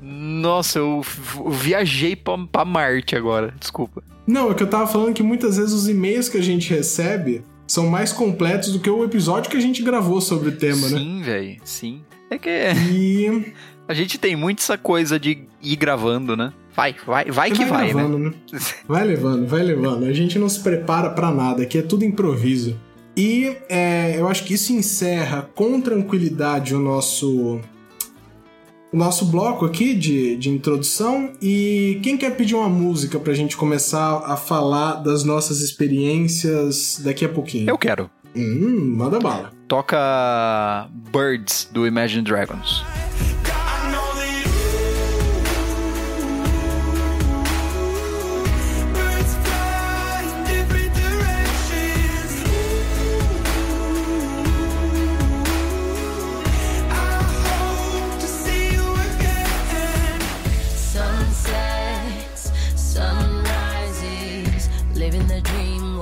Nossa, eu viajei pra, pra Marte agora. Desculpa. Não, é que eu tava falando que muitas vezes os e-mails que a gente recebe são mais completos do que o episódio que a gente gravou sobre o tema, né? Sim, velho. Sim. É que E a gente tem muito essa coisa de ir gravando, né? Vai, vai, vai que vai, né? levando, né? Vai levando, vai levando. A gente não se prepara pra nada, aqui é tudo improviso. E é, eu acho que isso encerra com tranquilidade o nosso o nosso bloco aqui de, de introdução. E quem quer pedir uma música pra gente começar a falar das nossas experiências daqui a pouquinho? Eu quero. Hum, manda bala. Toca Birds do Imagine Dragons.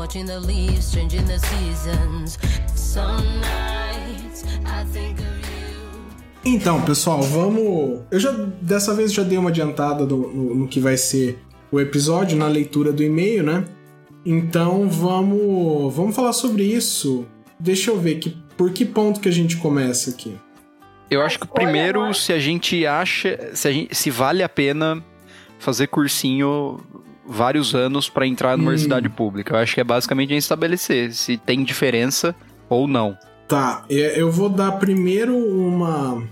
Watching the leaves changing the seasons. Some nights I think of you. Então, pessoal, vamos. Eu já dessa vez já dei uma adiantada no, no, no que vai ser o episódio na leitura do e-mail, né? Então vamos vamos falar sobre isso. Deixa eu ver que por que ponto que a gente começa aqui. Eu acho que primeiro, se a gente acha, se, a gente, se vale a pena fazer cursinho vários anos para entrar numa Hum. universidade pública. Eu acho que é basicamente a estabelecer se tem diferença ou não. Tá, eu vou dar primeiro uma.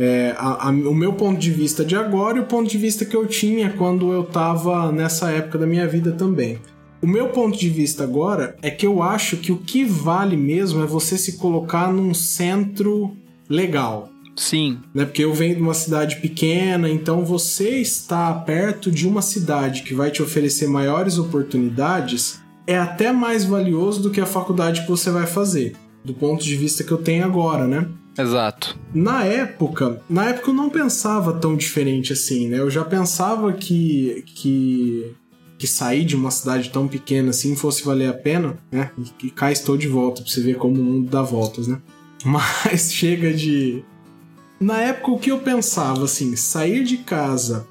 é, a- a- o meu ponto de vista de agora e o ponto de vista que eu tinha quando eu tava nessa época da minha vida também. O meu ponto de vista agora é que eu acho que o que vale mesmo é você se colocar num centro legal. Sim, né? Porque eu venho de uma cidade pequena, então você está perto de uma cidade que vai te oferecer maiores oportunidades é até mais valioso do que a faculdade que você vai fazer, do ponto de vista que eu tenho agora, né? exato. Na época, na época eu não pensava tão diferente assim, né? Eu já pensava que que que sair de uma cidade tão pequena assim fosse valer a pena, né? E, e cá estou de volta pra você ver como o mundo dá voltas, né? Mas chega de na época o que eu pensava assim, sair de casa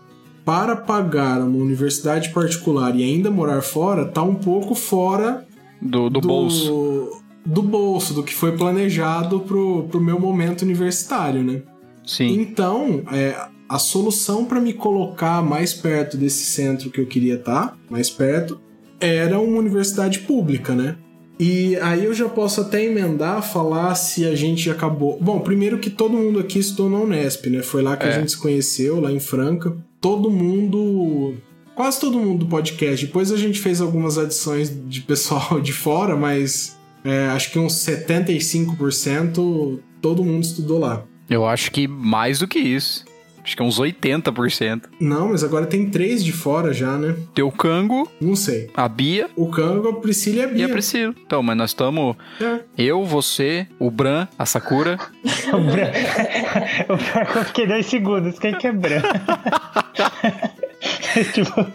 para pagar uma universidade particular e ainda morar fora tá um pouco fora Do, do, bolso. do bolso, do que foi planejado pro, pro meu momento universitário, né? Sim. Então, é, a solução para me colocar mais perto desse centro que eu queria estar, mais perto, era uma universidade pública, né? E aí eu já posso até emendar, falar se a gente acabou. Bom, primeiro que todo mundo aqui estudou na Unesp, né? Foi lá que a É. gente se conheceu, lá em Franca. Todo mundo. Quase todo mundo do podcast. Depois a gente fez algumas adições de pessoal de fora, mas é, acho que uns 75% todo mundo estudou lá. Eu acho que mais do que isso. Acho que é uns 80%. Não, mas agora tem três de fora já, né? Tem o Cango, Não sei. a Bia O Kango, a Priscila e a e Bia. a Priscila. Então, mas nós estamos. É. Eu, você, o Bran, a Sakura. O Bran... o pior é que eu fiquei dois segundos. Quem que é Bran? tipo,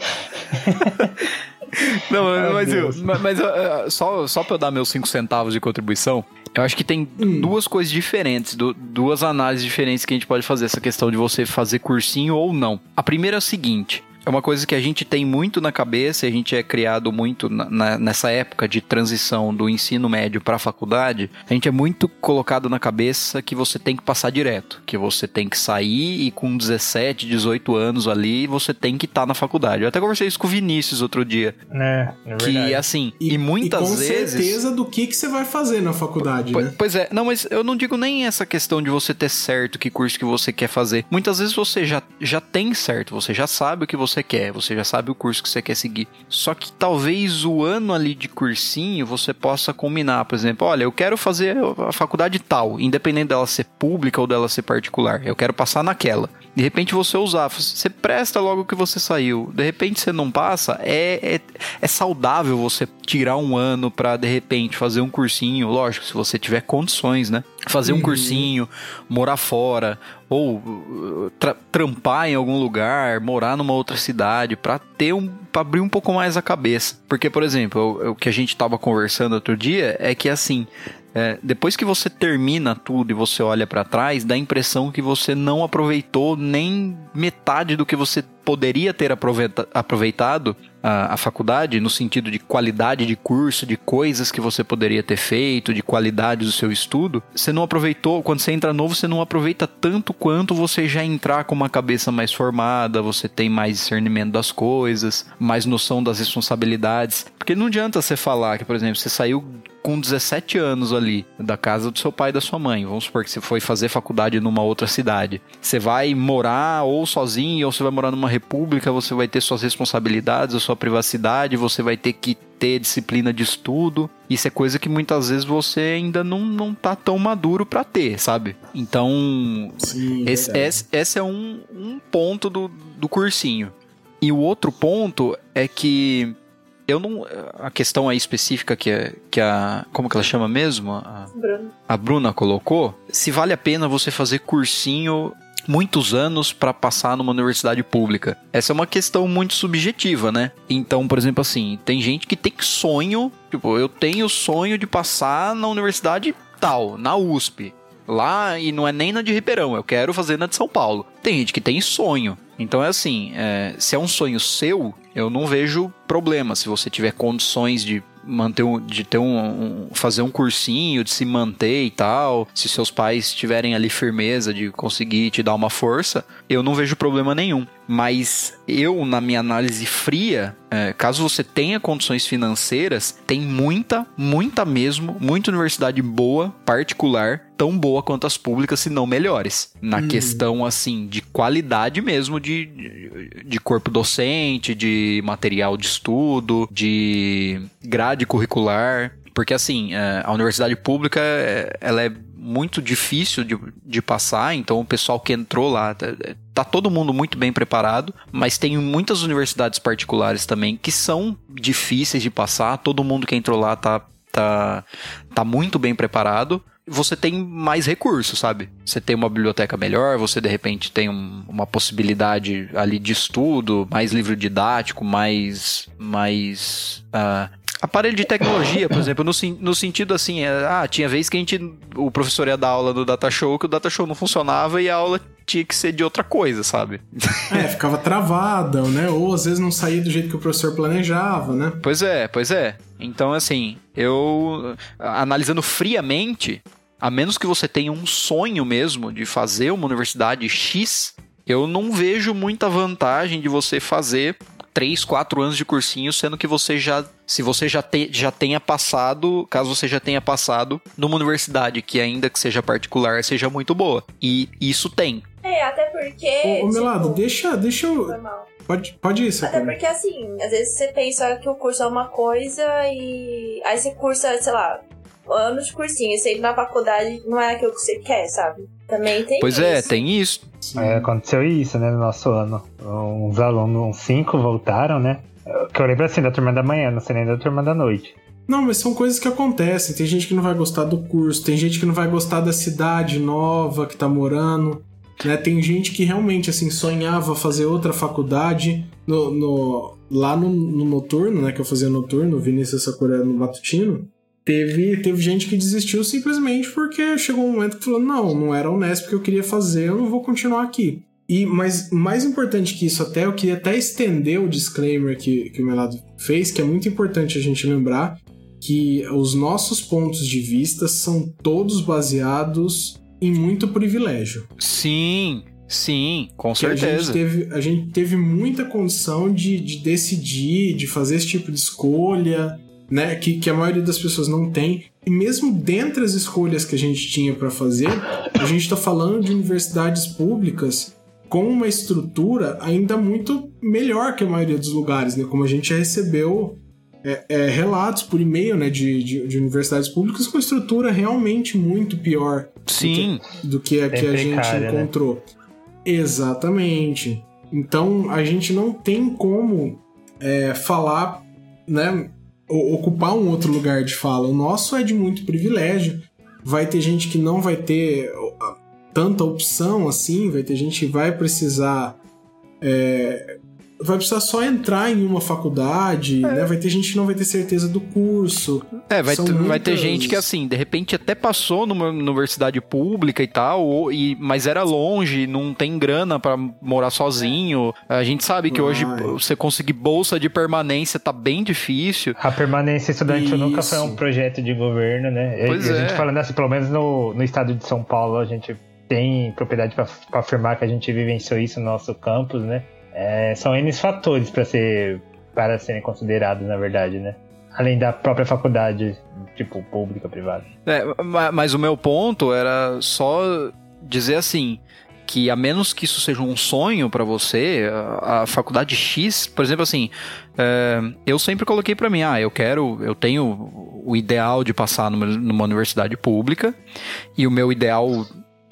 Não, Ai, mas, eu, mas mas, uh, só, só pra eu dar meus 5 centavos de contribuição, eu acho que tem Hum. duas coisas diferentes, du- duas análises diferentes que a gente pode fazer essa questão de você fazer cursinho ou não. A primeira é o seguinte. É uma coisa que a gente tem muito na cabeça, e a gente é criado muito na- na- nessa época de transição do ensino médio para a faculdade. A gente é muito colocado na cabeça que você tem que passar direto, que você tem que sair e com 17, 18 anos ali, você tem que estar na faculdade. Eu até conversei isso com o Vinícius outro dia. né? É Que verdade. assim, e, muitas com vezes. certeza do que, que você vai fazer na faculdade, Po- né? Pois é, não, mas eu não digo nem essa questão de você ter certo que curso que você quer fazer. Muitas vezes você já, já tem certo, você já sabe o que você quer, você já sabe o curso que você quer seguir. Só que talvez o ano ali de cursinho você possa combinar, por exemplo, olha, eu quero fazer a faculdade tal, independente dela ser pública ou dela ser particular, eu quero passar naquela. De repente você usar, você presta logo que você saiu. De repente você não passa, é, é, é saudável você tirar um ano pra de repente fazer um cursinho, lógico, se você tiver condições, né? Fazer um Uhum. cursinho, morar fora ou uh, tra- trampar em algum lugar, morar numa outra cidade pra ter um para abrir um pouco mais a cabeça. Porque, por exemplo, o, o que a gente tava conversando outro dia é que assim, é, depois que você termina tudo e você olha pra trás, dá a impressão que você não aproveitou nem metade do que você poderia ter aproveita- aproveitado a, a faculdade, no sentido de qualidade de curso, de coisas que você poderia ter feito, de qualidade do seu estudo. Você não aproveitou, quando você entra novo, você não aproveita tanto quanto você já entrar com uma cabeça mais formada, você tem mais discernimento das coisas, mais noção das responsabilidades. Porque não adianta você falar que, por exemplo, você saiu com 17 anos ali da casa do seu pai e da sua mãe. Vamos supor que você foi fazer faculdade numa outra cidade. Você vai morar ou sozinho ou você vai morar numa república, você vai ter suas responsabilidades, a sua privacidade, você vai ter que ter disciplina de estudo. Isso é coisa que muitas vezes você ainda não, não tá tão maduro pra ter, sabe? Então, Sim, esse, esse, esse é um, um ponto do, do cursinho. E o outro ponto é que eu não. A questão aí específica que, a- que a. Como que ela chama mesmo? A, Bruno. a Bruna colocou. Se vale a pena você fazer cursinho muitos anos para passar numa universidade pública. Essa é uma questão muito subjetiva, né? Então, por exemplo, assim, tem gente que tem sonho, tipo, eu tenho sonho de passar na universidade tal, na USP. Lá e não é nem na de Ribeirão, eu quero fazer na de São Paulo. Tem gente que tem sonho. Então é assim, é, se é um sonho seu, eu não vejo problema se você tiver condições de manter um, de ter um, um, fazer um cursinho, de se manter e tal, se seus pais tiverem ali firmeza de conseguir te dar uma força, eu não vejo problema nenhum. Mas eu, na minha análise fria, é, caso você tenha condições financeiras, tem muita, muita mesmo, muita universidade boa, particular, tão boa quanto as públicas, se não melhores. Na Hum. questão, assim, de qualidade mesmo de, de, de corpo docente, de material de estudo, de grade curricular. Porque, assim, é, a universidade pública, é, ela é muito difícil de, de passar, então o pessoal que entrou lá tá, todo mundo muito bem preparado, mas tem muitas universidades particulares também que são difíceis de passar, todo mundo que entrou lá tá, tá, tá muito bem preparado. Você tem mais recursos, sabe? Você tem uma biblioteca melhor, você de repente tem um- uma possibilidade ali de estudo, mais livro didático, mais. mais. ah, aparelho de tecnologia, por exemplo, no, no sentido assim, é, ah, tinha vez que a gente, o professor ia dar aula no data show, que o data show não funcionava e a aula tinha que ser de outra coisa, sabe? É, ficava travada, né? Ou às vezes não saía do jeito que o professor planejava, né? Pois é, pois é. Então, assim, eu analisando friamente, a menos que você tenha um sonho mesmo de fazer uma universidade X, eu não vejo muita vantagem de você fazer três, quatro anos de cursinho, sendo que você já, se você já, te- já tenha passado, caso você já tenha passado numa universidade que ainda que seja particular, seja muito boa. E isso tem. É, até porque. Ô, ô tipo, Melado, deixa, deixa eu. foi mal. Pode, pode ir, Até porque, assim, às vezes você pensa que o curso é uma coisa e. Aí você cursa, sei lá, anos de cursinho. E você na faculdade não é aquilo que você quer, sabe? Também tem Pois isso. é, tem isso. É, aconteceu isso, né, no nosso ano. Uns alunos, uns cinco voltaram, né? Que eu lembro assim, da turma da manhã, não sei nem da turma da noite. Não, mas são coisas que acontecem. Tem gente que não vai gostar do curso, tem gente que não vai gostar da cidade nova que tá morando. Né? Tem gente que realmente assim sonhava fazer outra faculdade no, no- lá no, no noturno, né? Que eu fazia noturno, Vinícius Sakura no matutino. Teve, teve gente que desistiu simplesmente porque chegou um momento que falou: não, não era o Unesp que eu queria fazer, eu não vou continuar aqui. E, mas mais importante que isso, até eu queria até estender o disclaimer que, que o Melado fez, que é muito importante a gente lembrar que os nossos pontos de vista são todos baseados em muito privilégio. Sim, sim, com Que a gente, certeza. teve, a gente teve muita condição de, de decidir, de fazer esse tipo de escolha, né? Que, que a maioria das pessoas não tem. E mesmo dentre as escolhas que a gente tinha para fazer, a gente está falando de universidades públicas com uma estrutura ainda muito melhor que a maioria dos lugares, né? Como a gente já recebeu é, é, relatos por e-mail, né? De, de, de universidades públicas com estrutura realmente muito pior Sim, do que a Bem que a gente né? encontrou. Exatamente. Então a gente não tem como é, falar, né? o- Ocupar um outro lugar de fala. O nosso é de muito privilégio. Vai ter gente que não vai ter tanta opção assim, vai ter gente que vai precisar. é, vai precisar só entrar em uma faculdade, né? Vai ter gente que não vai ter certeza do curso. É, vai, ter, vai ter muitas- gente que, assim, de repente até passou numa universidade pública e tal, ou- e, mas era longe, não tem grana pra morar sozinho. A gente sabe que hoje Ai. você conseguir bolsa de permanência tá bem difícil. A permanência estudantil nunca foi um projeto de governo, né? E- Pois e a gente é. falando assim, pelo menos no, no estado de São Paulo, a gente tem propriedade para afirmar que a gente vivenciou isso no nosso campus, né? É, são N fatores para ser para serem considerados, na verdade, né? Além da própria faculdade, tipo, pública, privada. É, ma- mas o meu ponto era só dizer assim que a menos que isso seja um sonho pra você, a, a faculdade X, por exemplo, assim, é, eu sempre coloquei pra mim, ah, eu quero, eu tenho o ideal de passar numa, numa universidade pública e o meu ideal,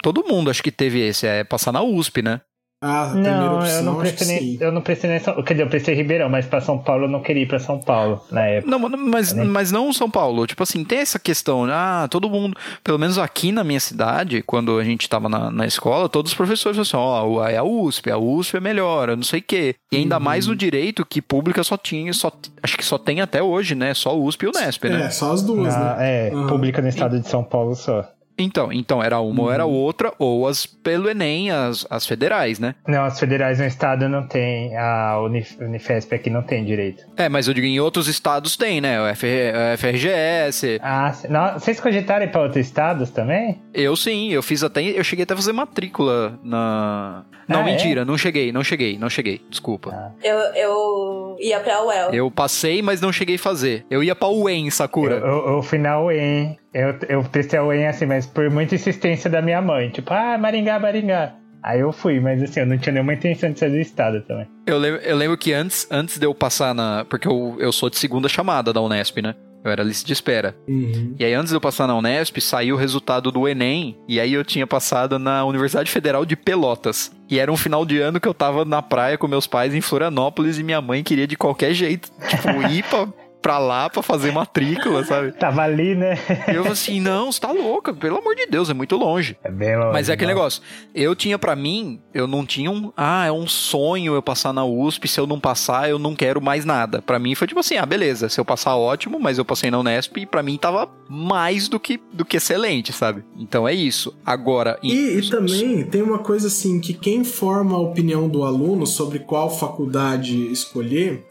todo mundo acho que teve esse, é passar na USP, né? A primeira Não, opção, eu não prestei eu não prestei nem São, quer dizer, eu prestei Ribeirão, mas para São Paulo eu não queria ir para São Paulo na época. Não, mas, Né? mas não São Paulo. Tipo assim, tem essa questão. Ah, todo mundo, pelo menos aqui na minha cidade, quando a gente tava na, na escola, todos os professores falaram assim: ó, é a USP, a USP é melhor, eu não sei o quê. E ainda Uhum. mais no direito, que pública só tinha, só, acho que só tem até hoje, né? Só USP e Unesp, né? É, só as duas, Na- né? é, Aham. pública no estado de São Paulo só. Então, então era uma ou era outra, ou as pelo Enem, as, as federais, né? Não, as federais no estado não tem, a Unif- Unifesp aqui não tem direito. É, mas eu digo, em outros estados tem, né? O FR, o FRGS. Ah, não, vocês cogitaram ir pra outros estados também? Eu sim, eu fiz até. Eu cheguei até a fazer matrícula na. Não, Ah, é? mentira, não cheguei, não cheguei, não cheguei. Desculpa. Ah. Eu, eu ia pra UEL. Eu passei, mas não cheguei a fazer. Eu ia pra UEM, Sakura. Eu, eu, eu fui na UEM, eu, eu UEM assim, mas por muita insistência da minha mãe. Tipo, ah, Maringá, Maringá. Aí eu fui, mas assim, eu não tinha nenhuma intenção de sair do estado também. Eu lembro, eu lembro que antes, antes de eu passar na. Porque eu, eu sou de segunda chamada da Unesp, né? Eu era lista de espera. Uhum. E aí, antes de eu passar na Unesp, saiu o resultado do Enem. E aí eu tinha passado na Universidade Federal de Pelotas. E era um final de ano que eu tava na praia com meus pais em Florianópolis e minha mãe queria de qualquer jeito, tipo, ir pra, pra lá pra fazer matrícula, sabe? Tava ali, né? E eu assim, não, você tá louca, pelo amor de Deus, é muito longe. É bem longe. Mas é aquele não. negócio. Eu tinha pra mim, eu não tinha um. Ah, é um sonho eu passar na USP. Se eu não passar, eu não quero mais nada. Pra mim foi tipo assim: ah, beleza. Se eu passar, ótimo. Mas eu passei na Unesp e pra mim tava mais do que, do que excelente, sabe? Então é isso. Agora. em- E, e também tem uma coisa assim que quem forma a opinião do aluno sobre qual faculdade escolher,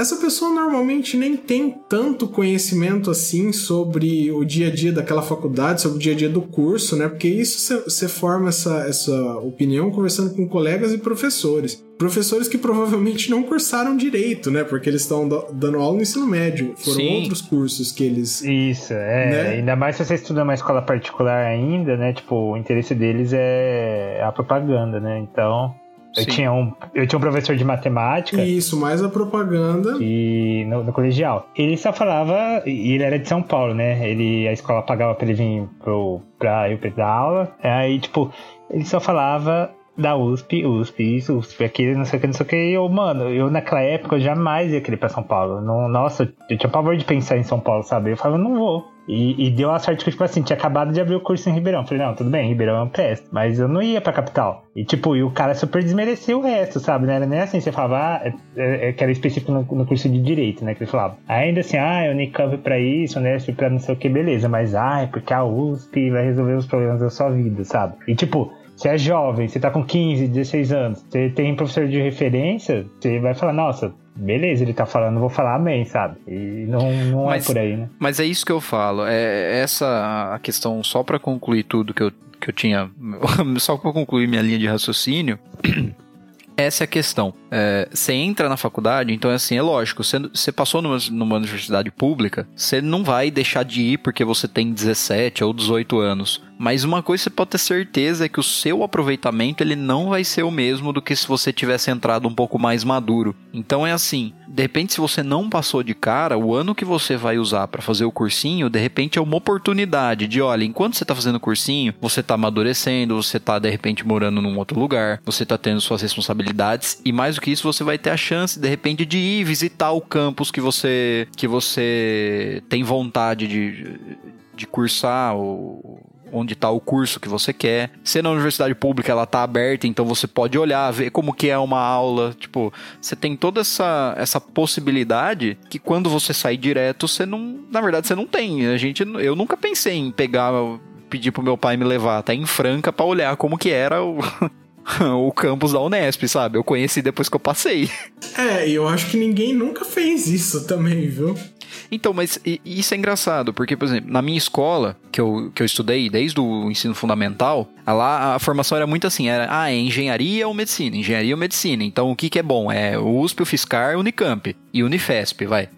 essa pessoa normalmente nem tem tanto conhecimento assim sobre o dia a dia daquela faculdade, sobre o dia a dia do curso, né? Porque isso você forma essa, essa opinião conversando com colegas e professores. Professores que provavelmente não cursaram direito, né? Porque eles estão da- dando aula no ensino médio. Foram Sim. outros cursos que eles. Isso, é. Né? Ainda mais se você estuda numa escola particular ainda, né? Tipo, o interesse deles é a propaganda, né? Então, eu Sim. tinha, um, eu tinha um professor de matemática Isso, mais a propaganda. e no, no colegial. Ele só falava, e ele era de São Paulo, né? Ele, a escola pagava pra ele vir pro, pra eu dar aula. Aí, tipo, ele só falava da USP, USP, isso, USP, aquilo, não sei o que, não sei o que. E eu, mano, eu naquela época eu jamais ia querer ir pra São Paulo. Não, nossa, eu tinha pavor de pensar em São Paulo, sabe? Eu falava, não vou. E, e deu a sorte que, tipo assim, tinha acabado de abrir o curso em Ribeirão. Falei, não, tudo bem, Ribeirão é um presto. Mas eu não ia pra capital. E, tipo, e o cara super desmereceu o resto, sabe? Não era nem assim, você falava, ah, é, é, é que era específico no, no curso de Direito, né? Que ele falava. Ainda assim, ah, é Unicamp pra isso, Unesp pra não sei o que, beleza. Mas, ah, é porque a USP vai resolver os problemas da sua vida, sabe? E, tipo, você é jovem, você tá com 15, 16 anos, você tem professor de referência, você vai falar, nossa, beleza, ele tá falando, vou falar amém, sabe? E não, não Mas- é por aí, né? Mas é isso que eu falo. É essa a questão, só pra concluir tudo que eu, que eu tinha. Só pra concluir minha linha de raciocínio. Essa é a questão. É, Você entra na faculdade, então é assim, é lógico, você, você passou numa, numa universidade pública, você não vai deixar de ir porque você tem 17 ou 18 anos. Mas uma coisa você pode ter certeza é que o seu aproveitamento ele não vai ser o mesmo do que se você tivesse entrado um pouco mais maduro. Então é assim, de repente se você não passou de cara, o ano que você vai usar para fazer o cursinho, de repente é uma oportunidade de, olha, enquanto você tá fazendo o cursinho, você tá amadurecendo, você tá de repente morando num outro lugar, você tá tendo suas responsabilidades e mais do que isso, você vai ter a chance de repente de ir visitar o campus que você que você tem vontade de de cursar ou onde está o curso que você quer. Se na universidade pública ela tá aberta, então você pode olhar, ver como que é uma aula, tipo, você tem toda essa essa possibilidade que quando você sair direto, você não, na verdade você não tem. A gente eu nunca pensei em pegar pedir pro meu pai me levar até em Franca para olhar como que era o o campus da Unesp, sabe? Eu conheci depois que eu passei. É, e eu acho que ninguém nunca fez isso também, viu? Então, mas isso é engraçado, porque, por exemplo, na minha escola, que eu, que eu estudei desde o ensino fundamental, a lá a formação era muito assim, era, ah, é engenharia ou medicina, engenharia ou medicina. Então, o que que é bom? É o USP, o Fiscar, Unicamp e Unifesp, vai.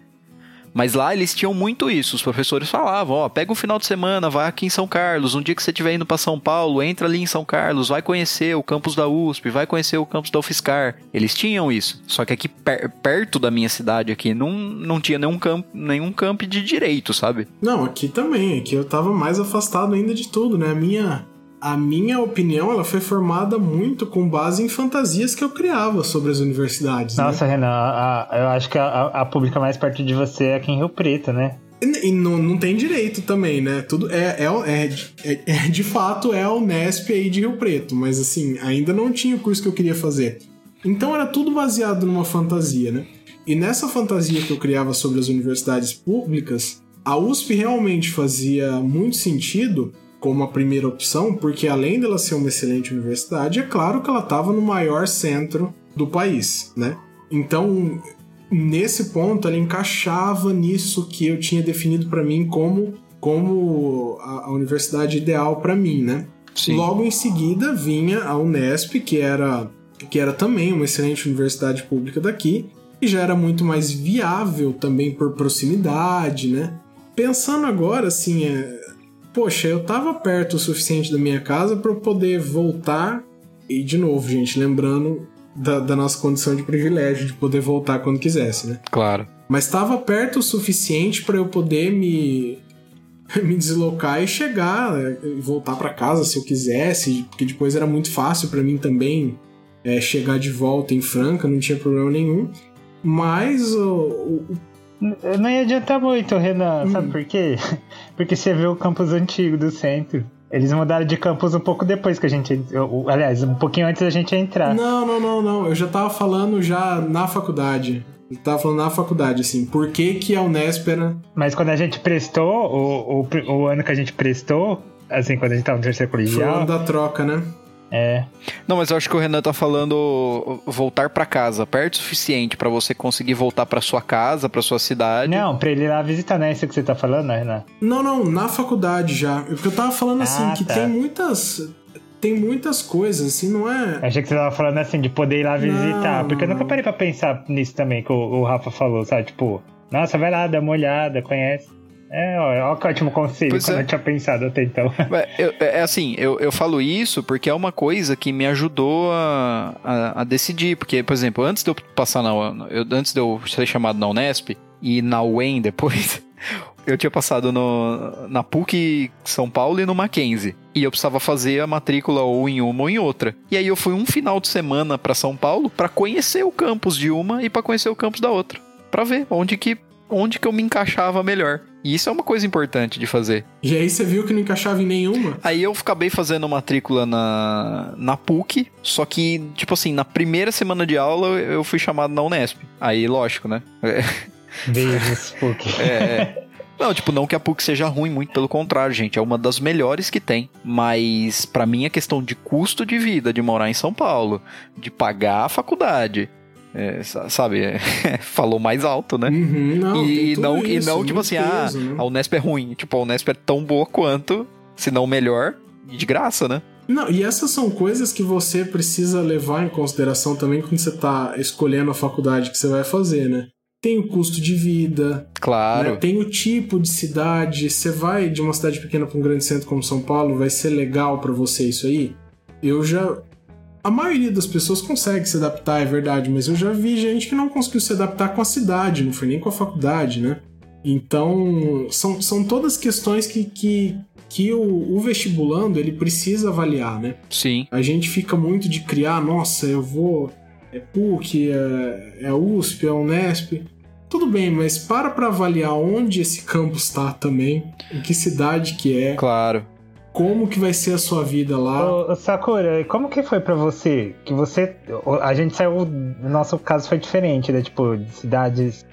Mas lá eles tinham muito isso. Os professores falavam: ó, pega um final de semana, vai aqui em São Carlos. Um dia que você estiver indo para São Paulo, entra ali em São Carlos, vai conhecer o campus da USP, vai conhecer o campus da UFSCar. Eles tinham isso. Só que aqui per- perto da minha cidade aqui não, não tinha nenhum campo, nenhum campo de direito, sabe? Não, aqui também. Aqui eu tava mais afastado ainda de tudo, né? A minha, a minha opinião, ela foi formada muito com base em fantasias que eu criava sobre as universidades, né? Nossa, Renan, a- a- eu acho que a, a- pública mais perto de você é aqui em Rio Preto, né? E, e não, não tem direito também, né? Tudo é, é, é, é- é- de fato é a Unesp aí de Rio Preto, mas assim, ainda não tinha o curso que eu queria fazer. Então era tudo baseado numa fantasia, né? E nessa fantasia que eu criava sobre as universidades públicas, a USP realmente fazia muito sentido como a primeira opção, porque além dela ser uma excelente universidade, é claro que ela estava no maior centro do país, né? Então, nesse ponto, ela encaixava nisso que eu tinha definido para mim como, como a, a universidade ideal para mim, né? Sim. Logo em seguida vinha a Unesp, que era, que era também uma excelente universidade pública daqui, e já era muito mais viável também por proximidade, né? Pensando agora, assim, é... poxa, eu tava perto o suficiente da minha casa para eu poder voltar. E de novo, gente, lembrando da, da nossa condição de privilégio de poder voltar quando quisesse, né? Claro. Mas estava perto o suficiente para eu poder me me deslocar e chegar né, e voltar para casa se eu quisesse, porque depois era muito fácil para mim também é, chegar de volta em Franca, não tinha problema nenhum. Mas o, o Não ia adiantar muito, Renan, Hum. sabe por quê? Porque você vê o campus antigo do centro. Eles mudaram de campus um pouco depois que a gente. Aliás, um pouquinho antes da gente entrar. Não, não, não, não. Eu já tava falando já na faculdade. Eu tava falando na faculdade, assim. Por que, que a Unesp era. Mas quando a gente prestou, o, o, o ano que a gente prestou, assim, quando a gente tava no terceiro Foi o colegial, ano da troca, né? É. Não, mas eu acho que o Renan tá falando voltar pra casa, perto o suficiente pra você conseguir voltar pra sua casa, pra sua cidade. Não, pra ele ir lá visitar, não é isso que você tá falando, né, Renan? Não, não, na faculdade já. Porque eu tava falando assim, Ah, que tá. tem muitas. Tem muitas coisas, assim, não é. Eu achei que você tava falando assim, de poder ir lá visitar. Não, porque eu nunca parei pra pensar nisso também, que o, o Rafa falou, sabe? Tipo, nossa, vai lá, dá uma olhada, conhece. É, ó, que ótimo conselho, Pois quando é. eu tinha pensado até então. É, eu- é assim, eu, eu falo isso porque é uma coisa que me ajudou a, a, a decidir. Porque, por exemplo, antes de eu passar na. Eu, antes de eu ser chamado na Unesp e na UEM depois, eu tinha passado no, na PUC São Paulo e no Mackenzie. E eu precisava fazer a matrícula ou em uma ou em outra. E aí eu fui um final de semana pra São Paulo pra conhecer o campus de uma e pra conhecer o campus da outra. Pra ver onde que, onde que eu me encaixava melhor. E isso é uma coisa importante de fazer. E aí você viu que não encaixava em nenhuma. Aí eu acabei fazendo matrícula na, na PUC, só que, tipo assim, na primeira semana de aula eu fui chamado na Unesp. Aí, lógico, né? É, Beijos, PUC. é, é. Não, tipo, não que a PUC seja ruim, muito pelo contrário, gente. É uma das melhores que tem. Mas, pra mim, a questão de custo de vida, de morar em São Paulo, de pagar a faculdade, é, sa- sabe? é, falou mais alto, né? Uhum, não, e, não, e isso, não, muito tipo assim, peso, ah, né? a Unesp é ruim. Tipo, a Unesp é tão boa quanto, se não melhor, e de graça, né? Não, e essas são coisas que você precisa levar em consideração também quando você tá escolhendo a faculdade que você vai fazer, né? Tem o custo de vida, Claro. né? tem o tipo de cidade. Você vai de uma cidade pequena para um grande centro como São Paulo, vai ser legal para você isso aí? Eu já. A maioria das pessoas consegue se adaptar, é verdade, mas eu já vi gente que não conseguiu se adaptar com a cidade, não foi nem com a faculdade, né? Então, são, são todas questões que, que, que o, o vestibulando ele precisa avaliar, né? Sim. A gente fica muito de criar, nossa, eu vou. É PUC, é, é USP, é Unesp. Tudo bem, mas para pra avaliar onde esse campus está também, em que cidade que é, Claro. Como que vai ser a sua vida lá. Ô, Sakura, como que foi pra você? Que você. A gente saiu. No nosso caso foi diferente, né? Tipo, de cidades.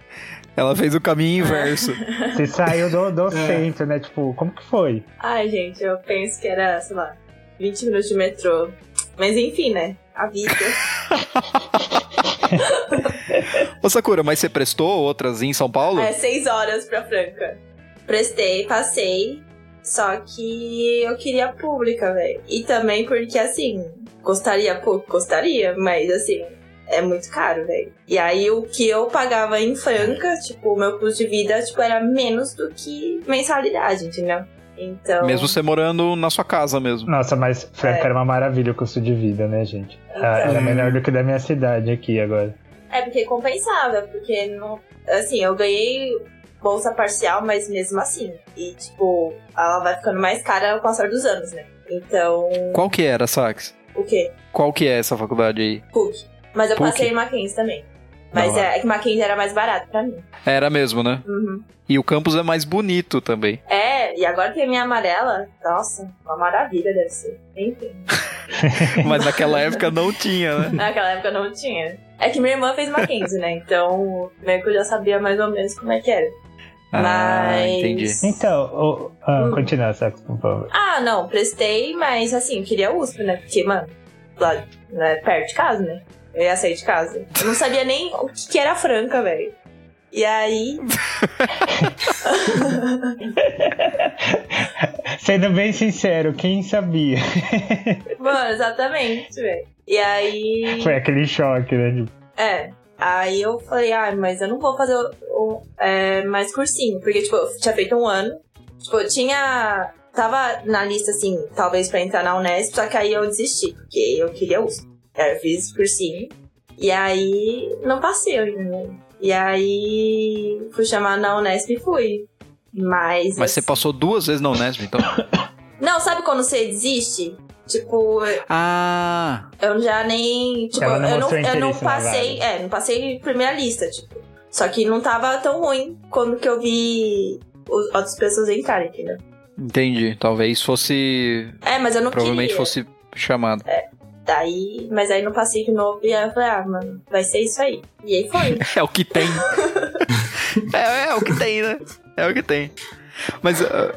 Ela fez o caminho inverso. Você saiu do, do É. centro, né? Tipo, como que foi? Ai, gente, eu penso que era, sei lá, 20 minutos de metrô. Mas enfim, né? A vida. Ô Sakura, mas você prestou outras em São Paulo? É, seis horas pra Franca. Prestei, passei. Só que eu queria pública, velho. E também porque, assim, gostaria pouco, gostaria, mas assim, é muito caro, velho. E aí o que eu pagava em Franca, tipo, o meu custo de vida, tipo, era menos do que mensalidade, entendeu? Então. Mesmo você morando na sua casa mesmo. Nossa, mas Franca É. era uma maravilha o custo de vida, né, gente? Ah, Então. Era melhor do que da minha cidade aqui agora. É porque compensava, porque não. Assim, eu ganhei bolsa parcial, mas mesmo assim. E, tipo, ela vai ficando mais cara ao passar dos anos, né? Então. Qual que era, Sax? O quê? Qual que é essa faculdade aí? PUC. Mas eu PUC? passei em Mackenzie também. Mas Não, é, é que Mackenzie era mais barato pra mim. Era mesmo, né? Uhum. E o campus é mais bonito também. É, e agora tem a minha amarela. Nossa, uma maravilha deve ser. Enfim. Mas naquela época não tinha, né? Naquela época não tinha. É que minha irmã fez Mackenzie, né? Então, meio que eu já sabia mais ou menos como é que era. Ah, Mas- entendi. Então, o- ah, Hum. continua, Sax, por favor. Ah, não, prestei, mas assim, eu queria USP, né? Porque, mano, lá, né, perto de casa, né? Eu ia sair de casa. Eu não sabia nem o que, que era Franca, velho. E aí. Sendo bem sincero, quem sabia? Mano, exatamente, velho. E aí. Foi aquele choque, né? Tipo, É. Aí eu falei, ah, mas eu não vou fazer o, o- é, mais cursinho. Porque, tipo, eu tinha feito um ano. Tipo, eu tinha. Tava na lista, assim, talvez pra entrar na Unesp, só que aí eu desisti, porque eu queria USP. Aí eu fiz cursinho. E aí não passei ainda. E aí fui chamada na Unesp e fui. Mas. Mas você assim- passou duas vezes na Unesp, então. Não, sabe quando você desiste? Tipo, Ah, eu já nem. Tipo, não eu, não, eu não passei. É, não passei primeira lista, tipo. Só que não tava tão ruim quando que eu vi os, outras pessoas entrarem, entendeu? entendi. Talvez fosse. É, mas eu não Provavelmente queria. fosse chamado. Daí, mas aí não passei de novo e aí eu falei, ah, mano, vai ser isso aí. E aí foi. É o que tem. é, é o que tem, né? É o que tem. Mas ah,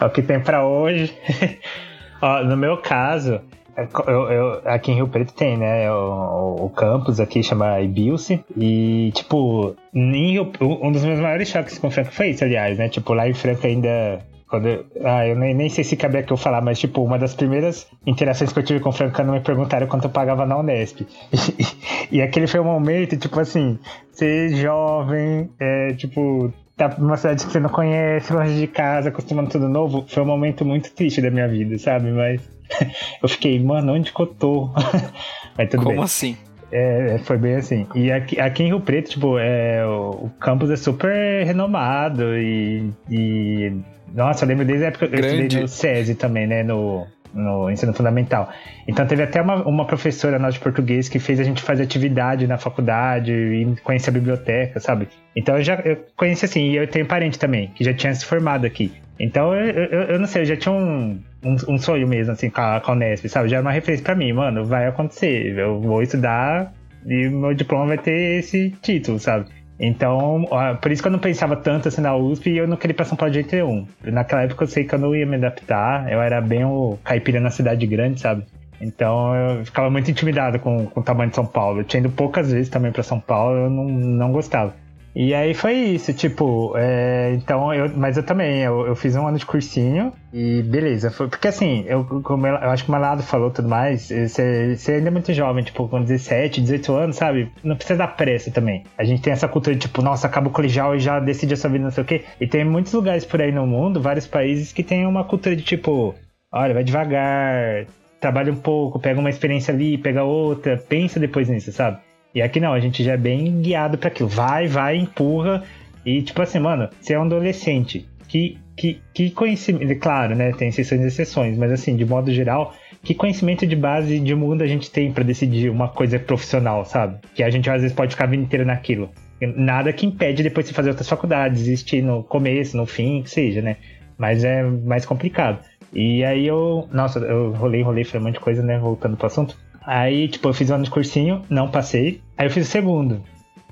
É o que tem pra hoje. Ó, no meu caso, é eu, eu- aqui em Rio Preto tem, né? O, o campus aqui chama Ibilce. E, tipo, em Rio- um dos meus maiores choques com Franca foi isso, aliás, né? Tipo, lá em Franca ainda. Quando eu, ah, eu nem, nem sei se cabe aqui eu falar, mas, tipo, uma das primeiras interações que eu tive com Franca não me perguntaram quanto eu pagava na Unesp. E, e aquele foi um momento, tipo assim, ser jovem, é, tipo, tá numa cidade que você não conhece, longe de casa, acostumando tudo novo, foi um momento muito triste da minha vida, sabe? Mas eu fiquei, mano, onde que eu tô? Mas tudo como bem. assim? É, foi bem assim. E aqui, aqui em Rio Preto, tipo, é, o, o campus é super renomado e, e- Nossa, eu lembro desde a época que eu Grande. estudei no SESI também, né? No, no ensino fundamental. Então teve até uma, uma professora nossa de português que fez a gente fazer atividade na faculdade e conhecer a biblioteca, sabe? Então eu já eu conheci assim, e eu tenho parente também, que já tinha se formado aqui. Então eu, eu, eu não sei, eu já tinha um, um, um sonho mesmo, assim, com a, com a Unesp, sabe? Já era uma referência pra mim, mano, vai acontecer, eu vou estudar e meu diploma vai ter esse título, sabe? Então, por isso que eu não pensava tanto assim na USP e eu não queria ir pra São Paulo de jeito nenhum. Naquela época eu sei que eu não ia me adaptar, eu era bem o caipira na cidade grande, sabe? Então eu ficava muito intimidado com, com o tamanho de São Paulo. Eu tinha ido poucas vezes também pra São Paulo, eu não, não gostava. E aí foi isso, tipo, é, então eu, mas eu também, eu, eu fiz um ano de cursinho e beleza, foi, porque assim, eu, como eu, eu acho que o Malado falou tudo mais, você, você ainda é muito jovem, tipo, com 17, 18 anos, sabe? Não precisa dar pressa também. A gente tem essa cultura de tipo, nossa, acaba o colegial e já decide a sua vida, não sei o quê. E tem muitos lugares por aí no mundo, vários países que tem uma cultura de tipo, olha, vai devagar, trabalha um pouco, pega uma experiência ali, pega outra, pensa depois nisso, sabe? E aqui não, a gente já é bem guiado para aquilo. Vai, vai, empurra. E tipo assim, mano, você é um adolescente. Que, que, que conhecimento. Claro, né? Tem exceções e exceções, mas assim, de modo geral, que conhecimento de base de mundo a gente tem para decidir uma coisa profissional, sabe? Que a gente às vezes pode ficar a vida inteira naquilo. Nada que impede depois de fazer outras faculdades, existir no começo, no fim, que seja, né? Mas é mais complicado. E aí eu. Nossa, eu rolei, rolei, foi um monte de coisa, né? Voltando pro assunto. Aí, tipo, eu fiz o ano de cursinho, não passei. Aí eu fiz o segundo.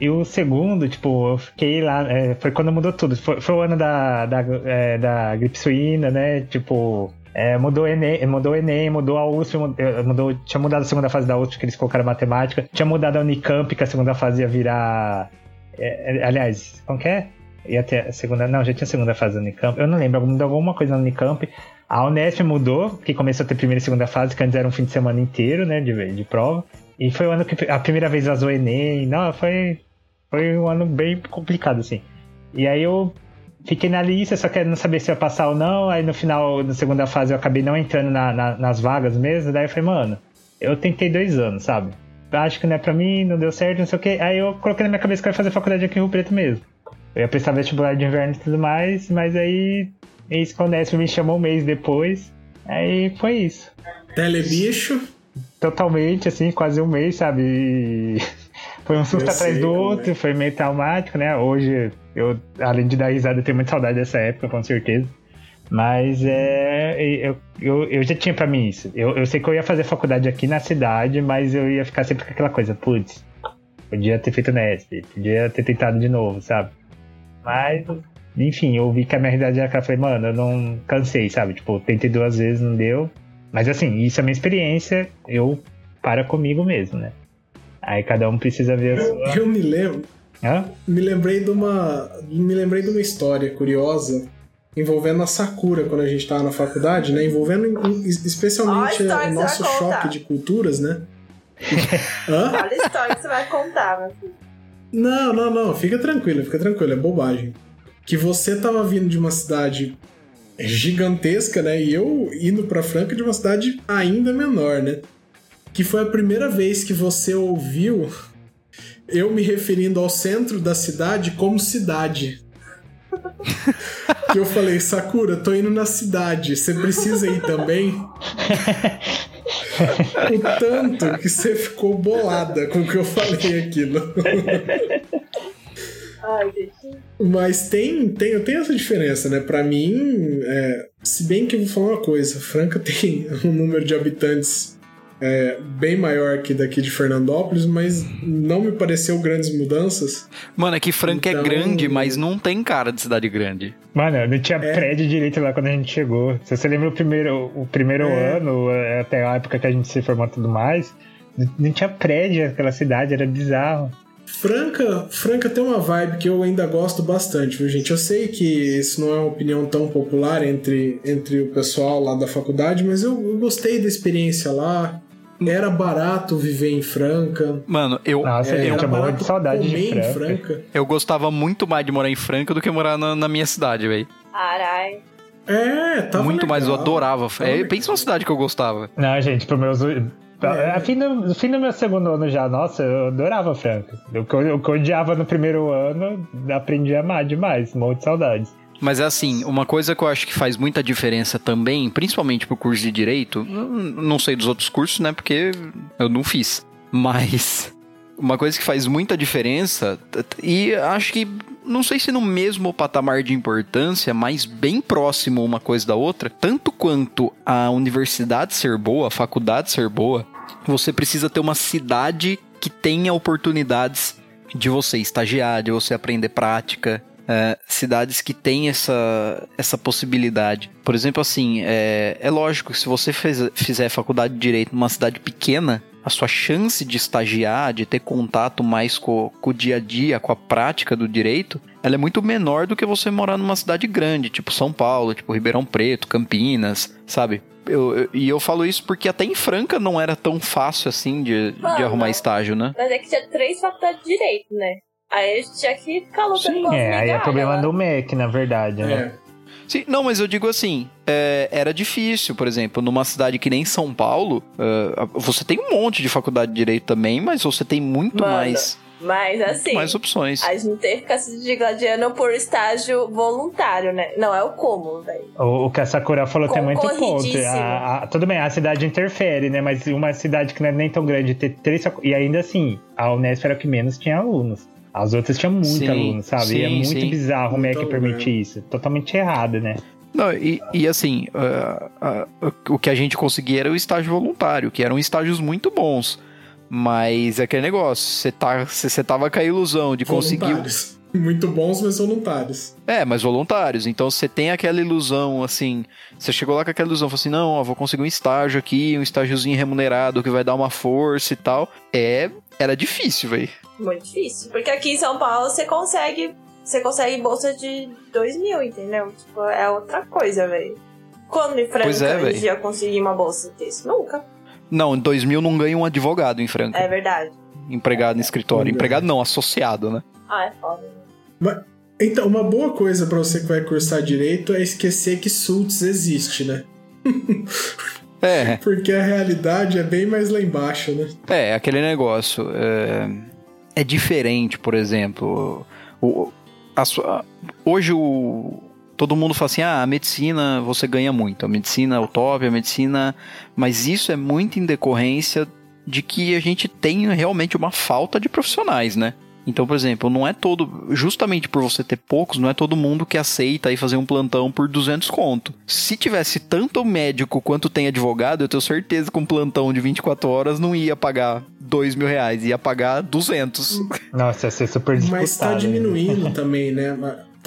E o segundo, tipo, eu fiquei lá. é, foi quando mudou tudo. Foi, foi o ano da, da, é, da gripe suína, né? Tipo. é, mudou, Enem, mudou o Enem, mudou a USP, mudou- tinha mudado a segunda fase da USP, que eles colocaram matemática. Tinha mudado a Unicamp, que a segunda fase ia virar. é, é, aliás, como que é? Ia ter a segunda. Não, já tinha a segunda fase da Unicamp. Eu não lembro, mudou alguma coisa na Unicamp. A Unesp mudou, que começou a ter primeira e segunda fase, que antes era um fim de semana inteiro, né, de, de prova. E foi o ano que a primeira vez vazou o Enem. Não, foi, foi um ano bem complicado, assim. E aí eu fiquei na lista, só querendo saber se ia passar ou não. Aí no final, na segunda fase, eu acabei não entrando na- na- nas vagas mesmo. Daí eu falei, mano, eu tentei dois anos, sabe? Acho que não é pra mim, não deu certo, não sei o quê. Aí eu coloquei na minha cabeça que eu ia fazer faculdade aqui em Rio Preto mesmo. Eu ia prestar vestibular de inverno e tudo mais, mas aí Unesp me chamou um mês depois. Aí foi isso. Telebicho. Totalmente, assim, quase um mês, sabe? E Foi um susto Eu atrás do como outro, é. foi meio traumático, né? Hoje, eu, além de dar risada, eu tenho muita saudade dessa época, com certeza. Mas é. Eu, eu, eu já tinha pra mim isso. Eu, eu sei que eu ia fazer faculdade aqui na cidade, mas eu ia ficar sempre com aquela coisa, putz, podia ter feito Nesp, podia ter tentado de novo, sabe? Mas enfim, eu vi que a minha realidade era aquela. Falei, mano, eu não cansei, sabe? Tipo, tentei duas vezes, não deu. Mas assim, isso é minha experiência, eu para comigo mesmo, né? Aí cada um precisa ver a Eu, sua. eu me lembro, Hã? me lembrei de uma, me lembrei de uma história curiosa envolvendo a Sakura quando a gente tava na faculdade, né? Envolvendo em- especialmente o nosso choque de culturas, né? Hã? Olha a história que você vai contar, meu filho. Não, não, não. Fica tranquilo, fica tranquilo. É bobagem. Que você tava vindo de uma cidade gigantesca, né? E eu indo pra Franca de uma cidade ainda menor, né? Que foi a primeira vez que você ouviu eu me referindo ao centro da cidade como cidade. que eu falei, Sakura, tô indo na cidade, você precisa ir também? o tanto que você ficou bolada com o que eu falei aquilo. Ai, gente. Mas tem, tem, tem essa diferença, né? Pra mim, é, se bem que eu vou falar uma coisa, Franca tem um número de habitantes é, bem maior que daqui de Fernandópolis, mas não me pareceu grandes mudanças. Mano, é que Franca Então- é grande, mas não tem cara de cidade grande. Mano, não tinha É. prédio direito lá quando a gente chegou. Se você lembra o primeiro, o primeiro É. ano, é, até a época que a gente se formou e tudo mais, não tinha prédio naquela cidade, era bizarro. Franca, Franca tem uma vibe que eu ainda gosto bastante, viu, gente? Eu sei que isso não é uma opinião tão popular entre, entre o pessoal lá da faculdade, mas eu, eu gostei da experiência lá. Era barato viver em Franca. Mano, eu, Nossa, É, eu morro barato de saudade comer de em Franca. Franca. eu gostava muito mais de morar em Franca do que morar na, na minha cidade, velho. Carai. É, tava Muito mais, eu legal. adorava. É, legal. pensa uma cidade que eu gostava. Não, gente, pro meus. É. A fim do, no fim do meu segundo ano já, nossa, eu adorava Franca. O que eu, que eu odiava no primeiro ano, aprendi a amar demais, morro de saudades. Mas é assim, uma coisa que eu acho que faz muita diferença também, principalmente pro curso de direito, não sei dos outros cursos, né? Porque eu não fiz. Mas uma coisa que faz muita diferença, e acho que não sei se no mesmo patamar de importância, mas bem próximo uma coisa da outra, tanto quanto a universidade ser boa, a faculdade ser boa, você precisa ter uma cidade que tenha oportunidades de você estagiar, de você aprender prática, é, cidades que têm essa, essa possibilidade. Por exemplo, assim, é, é lógico que se você fez- fizer faculdade de Direito numa cidade pequena, a sua chance de estagiar, de ter contato mais com, com o dia a dia, com a prática do direito, ela é muito menor do que você morar numa cidade grande, tipo São Paulo, tipo Ribeirão Preto, Campinas, sabe? Eu- eu- e eu falo isso porque até em Franca não era tão fácil assim de, de arrumar estágio, né? Mas é que tinha três faculdades de direito, né? Aí a gente tinha que ficar lutando Sim, É, aí é problema lá. do MEC, na verdade, né? É. Sim, não, mas eu digo assim, é, era difícil, por exemplo, numa cidade que nem São Paulo, é, você tem um monte de faculdade de direito também, mas você tem muito Mano, mais, Mas assim, mais opções. a gente tem que ficar se digladiando por estágio voluntário, né? Não é o como, velho. O, o que a Sakura falou tem muito ponto. Concorridíssimo. A- a- tudo bem, a cidade interfere, né? Mas uma cidade que não é nem tão grande ter três E ainda assim, a Unesp era a que menos tinha alunos. As outras tinham muito Sim, alunos, sabe? e é sim, muito sim. bizarro o MEC Muito permitir isso. Totalmente errado, né? Não, e, e assim, ah, ah, o que a gente conseguia era o estágio voluntário, que eram estágios muito bons. Mas é aquele negócio, você tá, tava com a ilusão de conseguir. Muito bons, mas voluntários. É, mas voluntários. Então você tem aquela ilusão, assim. Você chegou lá com aquela ilusão, falou assim: não, ó, vou conseguir um estágio aqui, um estágiozinho remunerado que vai dar uma força e tal. É. Era difícil, velho. Muito difícil. Porque aqui em São Paulo você consegue. Você consegue bolsa de 2 mil, entendeu? Tipo, é outra coisa, velho. Quando em Franca é, ia conseguir uma bolsa desse? Nunca. Não, em 2000 não ganha um advogado em Franca. É verdade. Empregado no escritório. Não Empregado não, associado, né? Ah, é foda. Mas- então, uma boa coisa pra você que vai cursar direito é esquecer que Sults existe, né? É, Porque a realidade é bem mais lá embaixo, né? é, aquele negócio. É, é diferente, por exemplo. O, a hoje o. Todo mundo fala assim: ah, a medicina você ganha muito. A medicina é o top, a medicina. Mas isso é muito em decorrência de que a gente tem realmente uma falta de profissionais, né? Então, por exemplo, não é todo. Justamente por você ter poucos, não é todo mundo que aceita aí fazer um plantão por 200 conto. Se tivesse tanto médico quanto tem advogado, eu tenho certeza que um plantão de 24 horas não ia pagar 2 mil reais, ia pagar 200. Nossa, ia ser super disputado. Mas tá diminuindo também, né?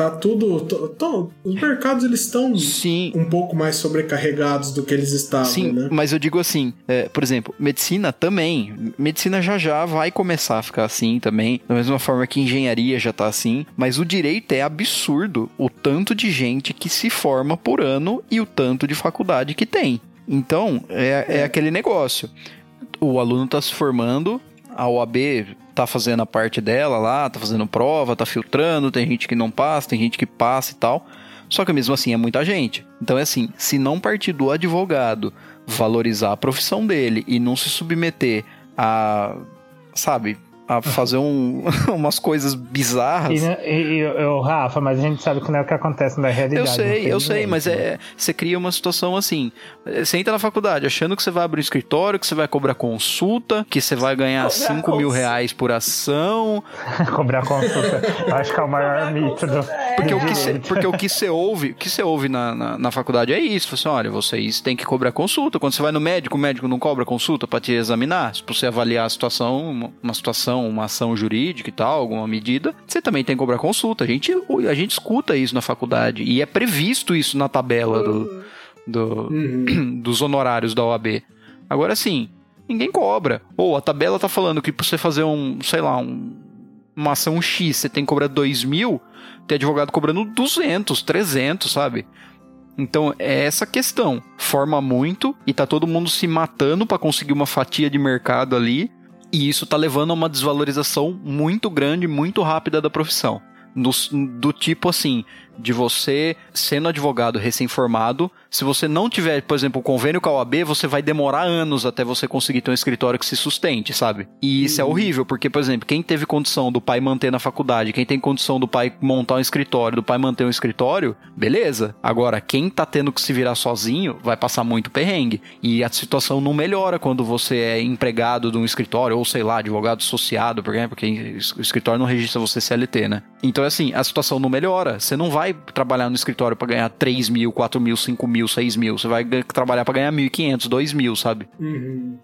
Tá tudo. to- to- os mercados eles estão Sim, um pouco mais sobrecarregados do que eles estavam, Sim, né? mas eu digo assim, é, por exemplo, medicina também. Medicina já já vai começar a ficar assim também, da mesma forma que engenharia já tá assim. Mas o direito é absurdo o tanto de gente que se forma por ano e o tanto de faculdade que tem. Então, é, é aquele negócio. O aluno tá se formando, a OAB tá fazendo a parte dela lá, tá fazendo prova, tá filtrando, tem gente que não passa, tem gente que passa e tal. Só que mesmo assim é muita gente. Então é assim, se não partir do advogado valorizar a profissão dele e não se submeter a, sabe, a fazer um- umas coisas bizarras. E, e, e, ô, Rafa, mas a gente sabe que não é o que acontece na realidade. Eu sei, eu sei, mas é, você cria uma situação assim. Você entra na faculdade achando que você vai abrir um escritório, que você vai cobrar consulta, que você vai ganhar Cobrar 5 mil reais por ação. Cobrar consulta. Acho que é o maior mito do. Porque do o que você, direito. porque o que você ouve, o que você ouve na, na, na faculdade é isso. Você, olha, vocês têm que cobrar consulta. Quando você vai no médico, o médico não cobra consulta para te examinar. Se você avaliar a situação, uma, uma situação, uma ação jurídica e tal, alguma medida, você também tem que cobrar consulta. A gente, a gente escuta isso na faculdade. E é previsto isso na tabela do, do, Uhum. dos honorários da OAB. Agora sim, ninguém cobra. Ou a tabela tá falando que pra você fazer um, sei lá, um, uma ação X, você tem que cobrar 2 mil, tem advogado cobrando 200, 300, sabe? Então é essa questão. Forma muito e tá todo mundo se matando pra conseguir uma fatia de mercado ali. E isso tá levando a uma desvalorização muito grande, muito rápida da profissão. No- do tipo assim, de você sendo advogado recém-formado, se você não tiver, por exemplo, o convênio com a OAB, você vai demorar anos até você conseguir ter um escritório que se sustente, sabe? E isso é horrível, porque, por exemplo, quem teve condição do pai manter na faculdade, quem tem condição do pai montar um escritório, do pai manter um escritório, beleza. Agora, quem tá tendo que se virar sozinho, vai passar muito perrengue. E a situação não melhora quando você é empregado de um escritório, ou sei lá, advogado associado, por exemplo, porque o escritório não registra você CLT, né? Então, assim, a situação não melhora. Você não vai trabalhar no escritório pra ganhar 3 mil, 4 mil, 5 mil, 6 mil. Você vai trabalhar pra ganhar 1.500, 2 mil, sabe? Uhum.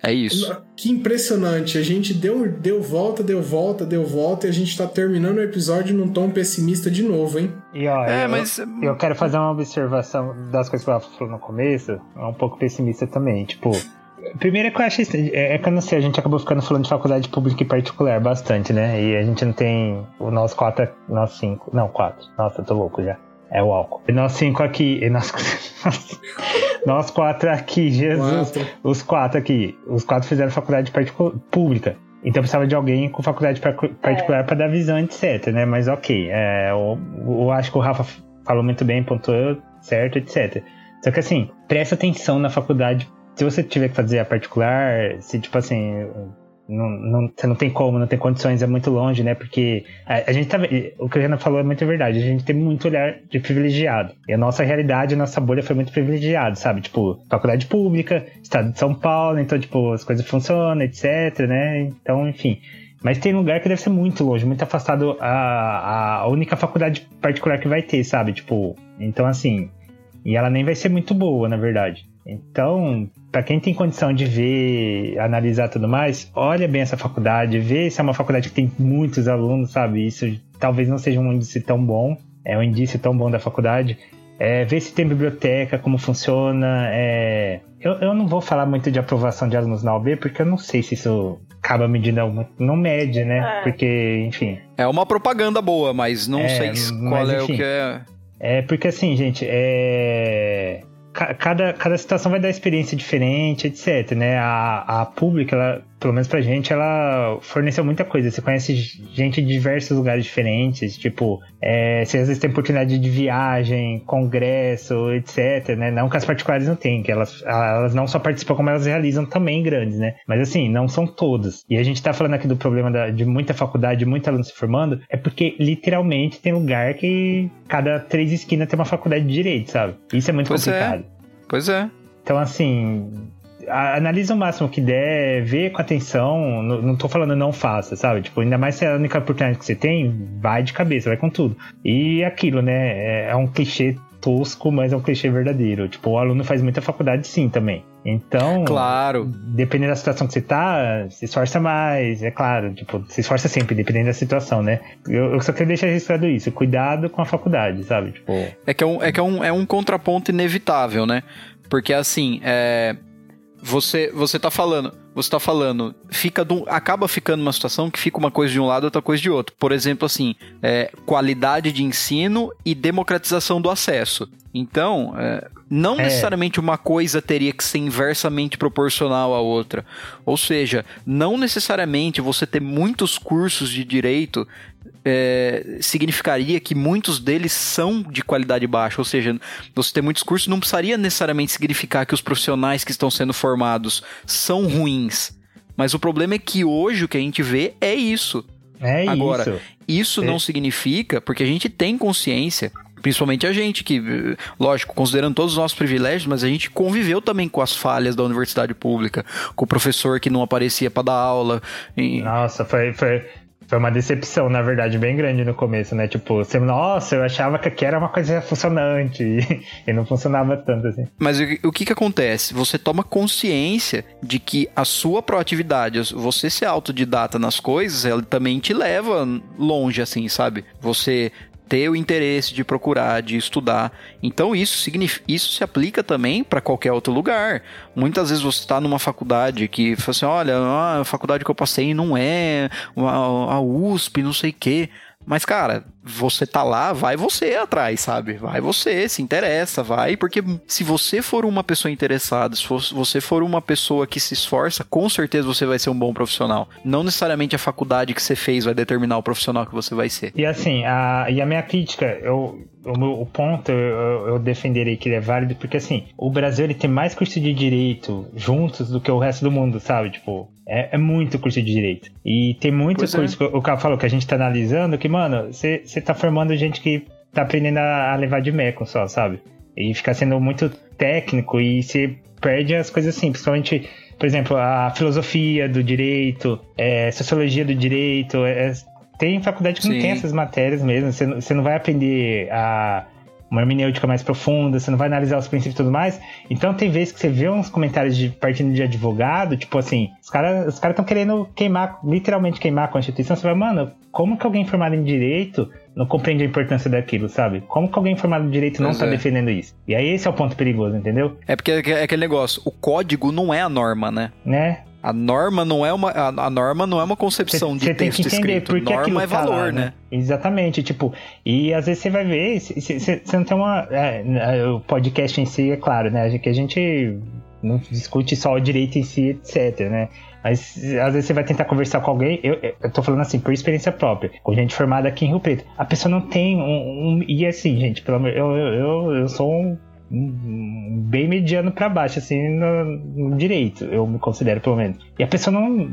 É isso. Que impressionante. A gente deu, deu volta, deu volta, deu volta e a gente tá terminando o episódio num tom pessimista de novo, hein? E ó, É, eu, mas- eu quero fazer uma observação das coisas que o Rafa falou no começo, é um pouco pessimista também. Tipo, primeiro é que eu acho. estranho, É, é que eu não sei, a gente acabou ficando falando de faculdade pública e particular bastante, né? E a gente não tem. O nós quatro. Nós cinco. Não, quatro. Nossa, eu tô louco já. É o álcool. E nós cinco aqui. E nós, nós quatro aqui, Jesus. Quatro. Os quatro aqui. Os quatro fizeram faculdade pública. Então precisava de alguém com faculdade par- particular pra dar visão, etc, né? Mas ok. É, eu, eu acho que o Rafa falou muito bem, pontuou certo, etc. Só que assim, presta atenção na faculdade. Se você tiver que fazer a particular, se tipo assim. Não, não, você não tem como, não tem condições, é muito longe, né? Porque a, a gente tá. O que a Renan falou é muito verdade. A gente tem muito olhar de privilegiado. E a nossa realidade, a nossa bolha foi muito privilegiada, sabe? Tipo, faculdade pública, estado de São Paulo, então, tipo, as coisas funcionam, etc, né? Então, enfim. Mas tem lugar que deve ser muito longe, muito afastado a, a única faculdade particular que vai ter, sabe? Tipo, então assim. E ela nem vai ser muito boa, na verdade. Então, para quem tem condição de ver, analisar tudo mais, olha bem essa faculdade, vê se é uma faculdade que tem muitos alunos, sabe? Isso talvez não seja um índice tão bom, é um indício tão bom da faculdade. É, ver se tem biblioteca, como funciona. É... Eu, eu não vou falar muito de aprovação de alunos na UB, porque eu não sei se isso acaba medindo alguma. Não mede, né? É. Porque, enfim. É uma propaganda boa, mas não É, sei mas qual é enfim. o que é. É porque assim, gente, é. Ca- Cada, cada situação vai dar experiência diferente, etc, né? A, a pública, ela, pelo menos pra gente, ela forneceu muita coisa. Você conhece gente de diversos lugares diferentes, tipo, é, você às vezes tem oportunidade de viagem, congresso, etc, né? Não que as particulares não têm, que elas, elas não só participam, como elas realizam também grandes, né? Mas assim, não são todas. E a gente tá falando aqui do problema da- de muita faculdade, de muito aluno se formando, é porque literalmente tem lugar que cada três esquinas tem uma faculdade de direito, sabe? Isso é muito Pois é. complicado. Pois é. Então, assim, analisa o máximo que der, vê com atenção. Não, não tô falando não faça, sabe? Tipo, ainda mais se é a única oportunidade que você tem, vai de cabeça, vai com tudo. E aquilo, né? É, é um clichê tosco, mas é um clichê verdadeiro. Tipo, o aluno faz muita faculdade sim também. Então, Claro. dependendo da situação que você tá, se esforça mais, é claro. Tipo, se esforça sempre, dependendo da situação, né? Eu, eu só queria deixar registrado isso. Cuidado com a faculdade, sabe? Tipo, É que é um, é, que é um, é um contraponto inevitável, né? Porque assim, é, você você tá falando, você tá falando, fica do- acaba ficando uma situação que fica uma coisa de um lado, outra coisa de outro. Por exemplo, assim, é, qualidade de ensino e democratização do acesso. Então, é, não É. necessariamente uma coisa teria que ser inversamente proporcional à outra. Ou seja, não necessariamente você ter muitos cursos de direito é, significaria que muitos deles são de qualidade baixa. Ou seja, você ter muitos cursos não precisaria necessariamente significar que os profissionais que estão sendo formados são ruins. Mas o problema é que hoje o que a gente vê é isso. é Agora, isso. Isso É. não significa, porque a gente tem consciência, principalmente a gente, que, lógico, considerando todos os nossos privilégios, mas a gente conviveu também com as falhas da universidade pública, com o professor que não aparecia para dar aula. e- Nossa, foi, foi, foi uma decepção, na verdade, bem grande no começo, né? Tipo, você, nossa, eu achava que aqui era uma coisa funcionante e, e não funcionava tanto assim. Mas o, o que que acontece? Você toma consciência de que a sua proatividade, você ser autodidata nas coisas, ela também te leva longe, assim, sabe? Você ter o interesse de procurar, de estudar. Então isso isso se aplica também para qualquer outro lugar. Muitas vezes você está numa faculdade que fala assim, olha, a faculdade que eu passei não é a USP, não sei o quê. Mas, cara, você tá lá, vai você atrás, sabe? Vai você, se interessa, vai, porque se você for uma pessoa interessada, se você for uma pessoa que se esforça, com certeza você vai ser um bom profissional. Não necessariamente a faculdade que você fez vai determinar o profissional que você vai ser. E assim, a, e a minha crítica, eu, o, meu- o ponto eu, eu defenderei que ele é válido, porque assim, o Brasil ele tem mais curso de direito juntos do que o resto do mundo, sabe? Tipo, é, é muito curso de direito. E tem muito Pois é. curso, que o cara falou que a gente tá analisando, que, mano, você tá formando gente que tá aprendendo a, levar de meco só, sabe? E fica sendo muito técnico e você perde as coisas assim, principalmente, por exemplo, a filosofia do direito, é, sociologia do direito, é, tem faculdade que não Sim. tem essas matérias mesmo. Você, não- você não vai aprender a uma hermenêutica mais profunda, você não vai analisar os princípios e tudo mais. Então tem vezes que você vê uns comentários de partindo de advogado, tipo assim, os caras os estão querendo queimar, literalmente queimar a Constituição. Você vai, mano, como que alguém formado em direito não compreende a importância daquilo, sabe? Como que alguém formado em direito não Pois tá é. defendendo isso? E aí esse é o ponto perigoso, entendeu? É porque é aquele negócio, o código não é a norma, né? Né? A norma não é uma, a, norma não é uma concepção de Você tem texto que entender escrito. por que norma aquilo é tá valor, lá, né? Exatamente, tipo, e às vezes você vai ver, você não tem uma. é, o podcast em si, é claro, né? Que a gente não discute só o direito em si, etc, né? Mas às vezes você vai tentar conversar com alguém, eu, eu tô falando assim, por experiência própria, com gente formada aqui em Rio Preto. A pessoa não tem um. um- e assim, gente, pelo amor eu, eu, eu, eu sou um, bem mediano pra baixo, assim, no, no direito, eu me considero pelo menos. E a pessoa não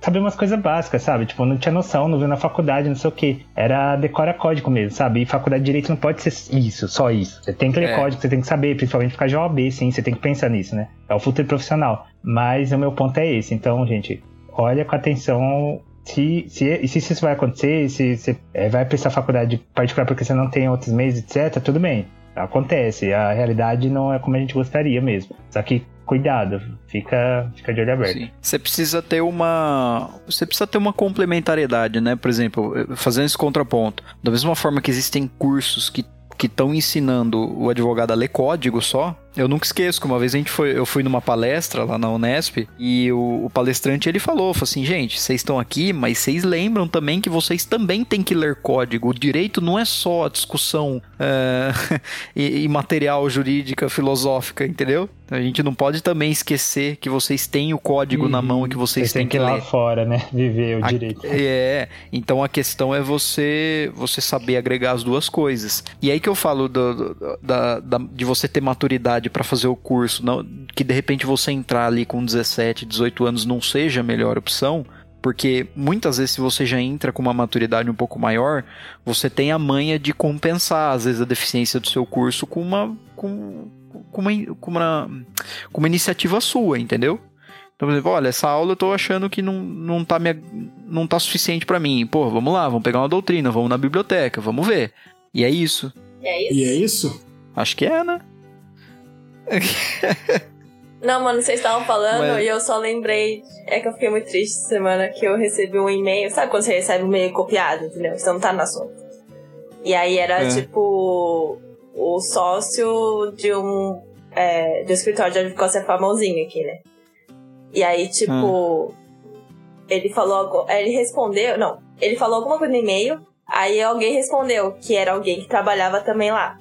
sabe umas coisas básicas, sabe? Tipo, não tinha noção, não viu na faculdade, não sei o que. Era decora código mesmo, sabe? E faculdade de direito não pode ser isso, só isso. Você tem que ler É. código, você tem que saber, principalmente de OAB, sim, você tem que pensar nisso, né? É o futuro profissional. Mas o meu ponto é esse. Então, gente, olha com atenção se, se, se isso vai acontecer, se você é, vai prestar faculdade particular porque você não tem outros meios, etc., tudo bem. Acontece. A realidade não é como a gente gostaria mesmo. Só que cuidado, fica, fica de olho aberto. Sim. Você precisa ter uma. Você precisa ter uma complementariedade, né? Por exemplo, fazendo esse contraponto. Da mesma forma que existem cursos que que estão ensinando o advogado a ler código só. Eu nunca esqueço que uma vez a gente foi, eu fui numa palestra lá na Unesp e o, o palestrante ele falou, falou assim, gente, vocês estão aqui, mas vocês lembram também que vocês também têm que ler código. O direito não é só a discussão é, e, e material jurídica, filosófica, entendeu? A gente não pode também esquecer que vocês têm o código na mão e que vocês Você têm tem que ir que lá ler. fora, né? Viver o A- direito. É, então a questão é você você saber agregar as duas coisas. E aí que eu falo do- do- da, da- de você ter maturidade para fazer o curso, não, que de repente você entrar ali com 17, 18 anos não seja a melhor opção. Porque muitas vezes, se você já entra com uma maturidade um pouco maior, você tem a manha de compensar, às vezes, a deficiência do seu curso com uma, com, com uma, com uma, com uma iniciativa sua, entendeu? Então, por exemplo, olha, essa aula eu tô achando que não, não, tá, me, não tá suficiente pra mim. Pô, vamos lá, vamos pegar uma doutrina, vamos na biblioteca, vamos ver. E é isso. E é isso? E é isso? Acho que é, né? Não, mano, vocês estavam falando Mas- e eu só lembrei. É que eu fiquei muito triste essa semana que eu recebi um e-mail. Sabe quando você recebe um e-mail copiado, entendeu? Você não tá no assunto. E aí era É. tipo o sócio de um, é, de um escritório de advocacia famosinho aqui, né? E aí, tipo, ele falou. algo- Ele respondeu. Não, ele falou alguma coisa no e-mail. Aí alguém respondeu que era alguém que trabalhava também lá.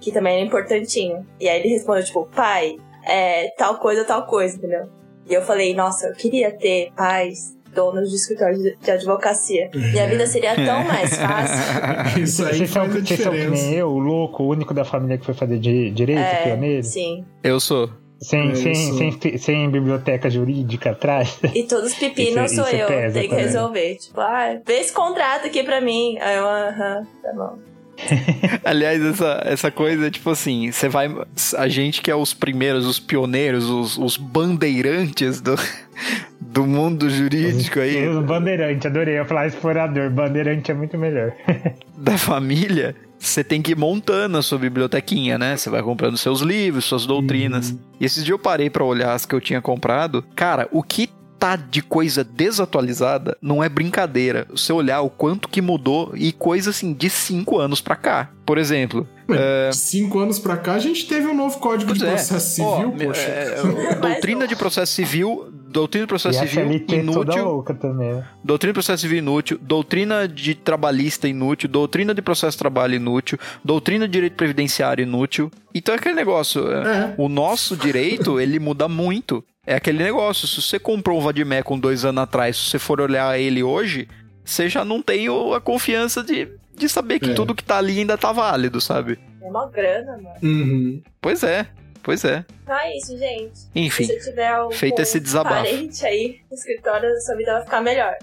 Que também era importantinho. E aí ele respondeu, tipo, pai, é, tal coisa, tal coisa, entendeu? E eu falei, nossa, eu queria ter pais, donos de escritório de, de advocacia. Minha vida seria tão mais fácil. Isso aí Vocês são, faz a vocês são que nem diferença. eu, o louco, o único da família que foi fazer di- direito, É, pioneiro. sim. Eu sou. Sem, É, sem, sem, sem biblioteca jurídica atrás. E todos os pepinos sou isso eu, tem que também. resolver. Tipo, ah, vê esse contrato aqui pra mim. Aí eu, aham, tá bom. Aliás, essa, essa coisa, tipo assim, você vai. A gente que é os primeiros, os pioneiros, os, os bandeirantes do, do mundo jurídico aí, Bandeirante, adorei eu falar explorador. Bandeirante é muito melhor. da família, você tem que ir montando a sua bibliotequinha, né? Você vai comprando seus livros, suas doutrinas. E esses dias eu parei pra olhar as que eu tinha comprado. Cara, o que tá de coisa desatualizada não é brincadeira. Você olhar o quanto que mudou e coisa assim de cinco anos pra cá. Por exemplo, Mas, Cinco anos pra cá, a gente teve um novo código de Pois é. processo Ó, civil, me- poxa. é, doutrina de processo civil, doutrina E processo civil toda inútil, louca também. né? doutrina de processo civil inútil, doutrina de trabalhista inútil, doutrina de processo de trabalho inútil, doutrina de direito previdenciário inútil. Então é aquele negócio, é, É. o nosso direito, ele muda muito. É aquele negócio, se você comprou um Vadimé com dois anos atrás, se você for olhar ele hoje, você já não tem o- a confiança de, de saber que É. tudo que tá ali ainda tá válido, sabe? É uma grana, mano. Uhum. Pois é, pois é. Então é isso, gente. Enfim. Se você tiver um, feito esse desabafo. parente aí no escritório, sua vida vai ficar melhor.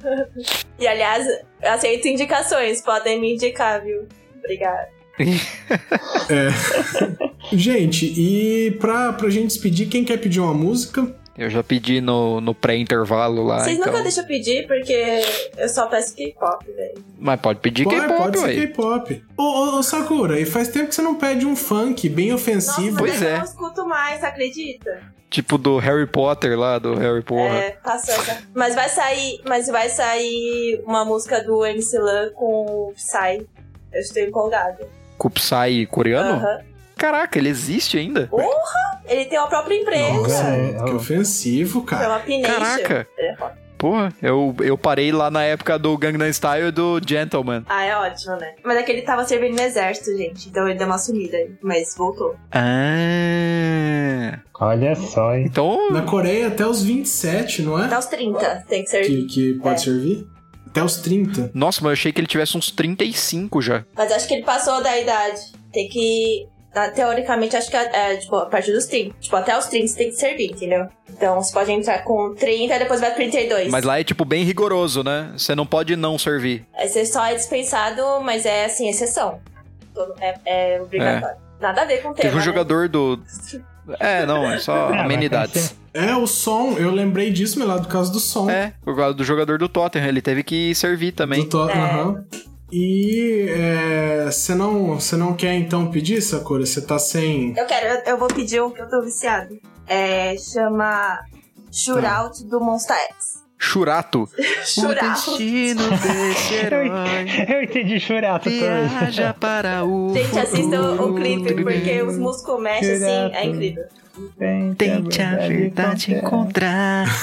e aliás, eu aceito indicações, podem me indicar, viu? Obrigada. Gente, e pra, pra gente despedir, quem quer pedir uma música? Eu já pedi no, no pré-intervalo lá. Vocês então... nunca deixam eu pedir, porque eu só peço K-pop, velho. Mas pode pedir K-pop, pode ser. K-pop. Ô, ô, ô, Sakura, e faz tempo que você não pede um funk bem Nossa, ofensivo. mas Pois eu é. não escuto mais, acredita? Tipo do Harry Potter lá, do Harry Porra. É, passou essa. Mas vai sair, mas vai sair uma música do MC Lan com o Psy. Eu estou empolgada. Kupsai coreano? Aham. Caraca, ele existe ainda? Porra! Ele tem uma própria empresa. Nossa, É, que ofensivo, cara. Chama Pination. Caraca. É. Porra, eu, eu parei lá na época do Gangnam Style e do Gentleman. Ah, é ótimo, né? Mas é que ele tava servindo no exército, gente. Então ele deu uma sumida aí. Mas voltou. Ah. Olha só, hein? Então, Na Coreia até os 27, não Até é? os 30 tem que servir. Que, que pode É. servir? Até os 30. nossa, mas eu achei que ele tivesse uns 35 já. Mas acho que ele passou da idade. Tem que. Ah, Teoricamente, acho que é, é, tipo, a partir dos 30. Tipo, até os 30 você tem que servir, entendeu? Então você pode entrar com 30 e depois vai pra 32. Mas lá é tipo bem rigoroso, né? Você não pode não servir. Aí você só é dispensado, mas é assim, exceção. É, é obrigatório. Nada a ver com o tema. Teve um né? jogador do. É, não, é só Ah, amenidades. É, o som, eu lembrei disso, meu lá, do caso do som. É, por causa do jogador do Tottenham, ele teve que servir também. Do to- É. aham. E é, você não, você não quer então pedir, Sakura? Você tá sem. Eu quero, eu, eu vou pedir um que eu tô viciado. É, chama Shootout do Monster X. Churato. Desse Eu, eu entendi também. Viaja para o. Gente, assista o, clipe, porque os músculos mexem assim, é incrível. Tente a verdade encontrar.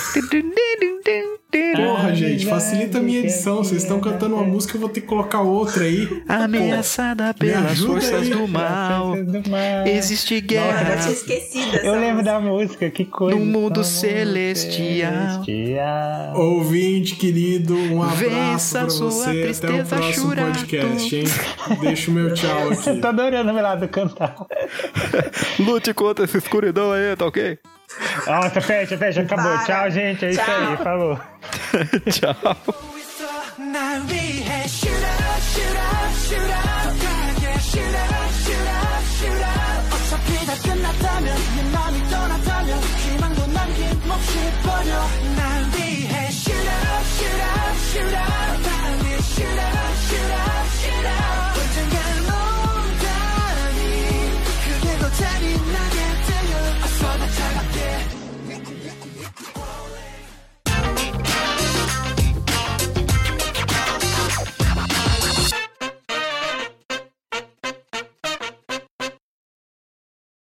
Porra, gente, facilita a minha edição. Vocês estão cantando uma música, eu vou ter que colocar outra aí. Ameaçada pelas forças aí. do mal. Existe Eu guerra tinha esquecido Eu lembro da música, que coisa. No mundo celestial. celestial. Ouvinte querido, um abraço Vença pra sua você. Até o tristeza, próximo Churato. podcast, hein? Deixa o meu tchau Você aqui. tá adorando o Melado cantar. Lute contra essa escuridão aí, tá ok? Nossa, fecha, fecha, acabou. Para. Tchau, gente. É isso Tchau. aí, falou. Tchau. 날 위해 shoot up, shoot up, shoot up, yeah, shoot up, shoot up, shoot up. 어차피 다 끝났다면 네 맘이 떠났다면 희망도 남김없이 버려 날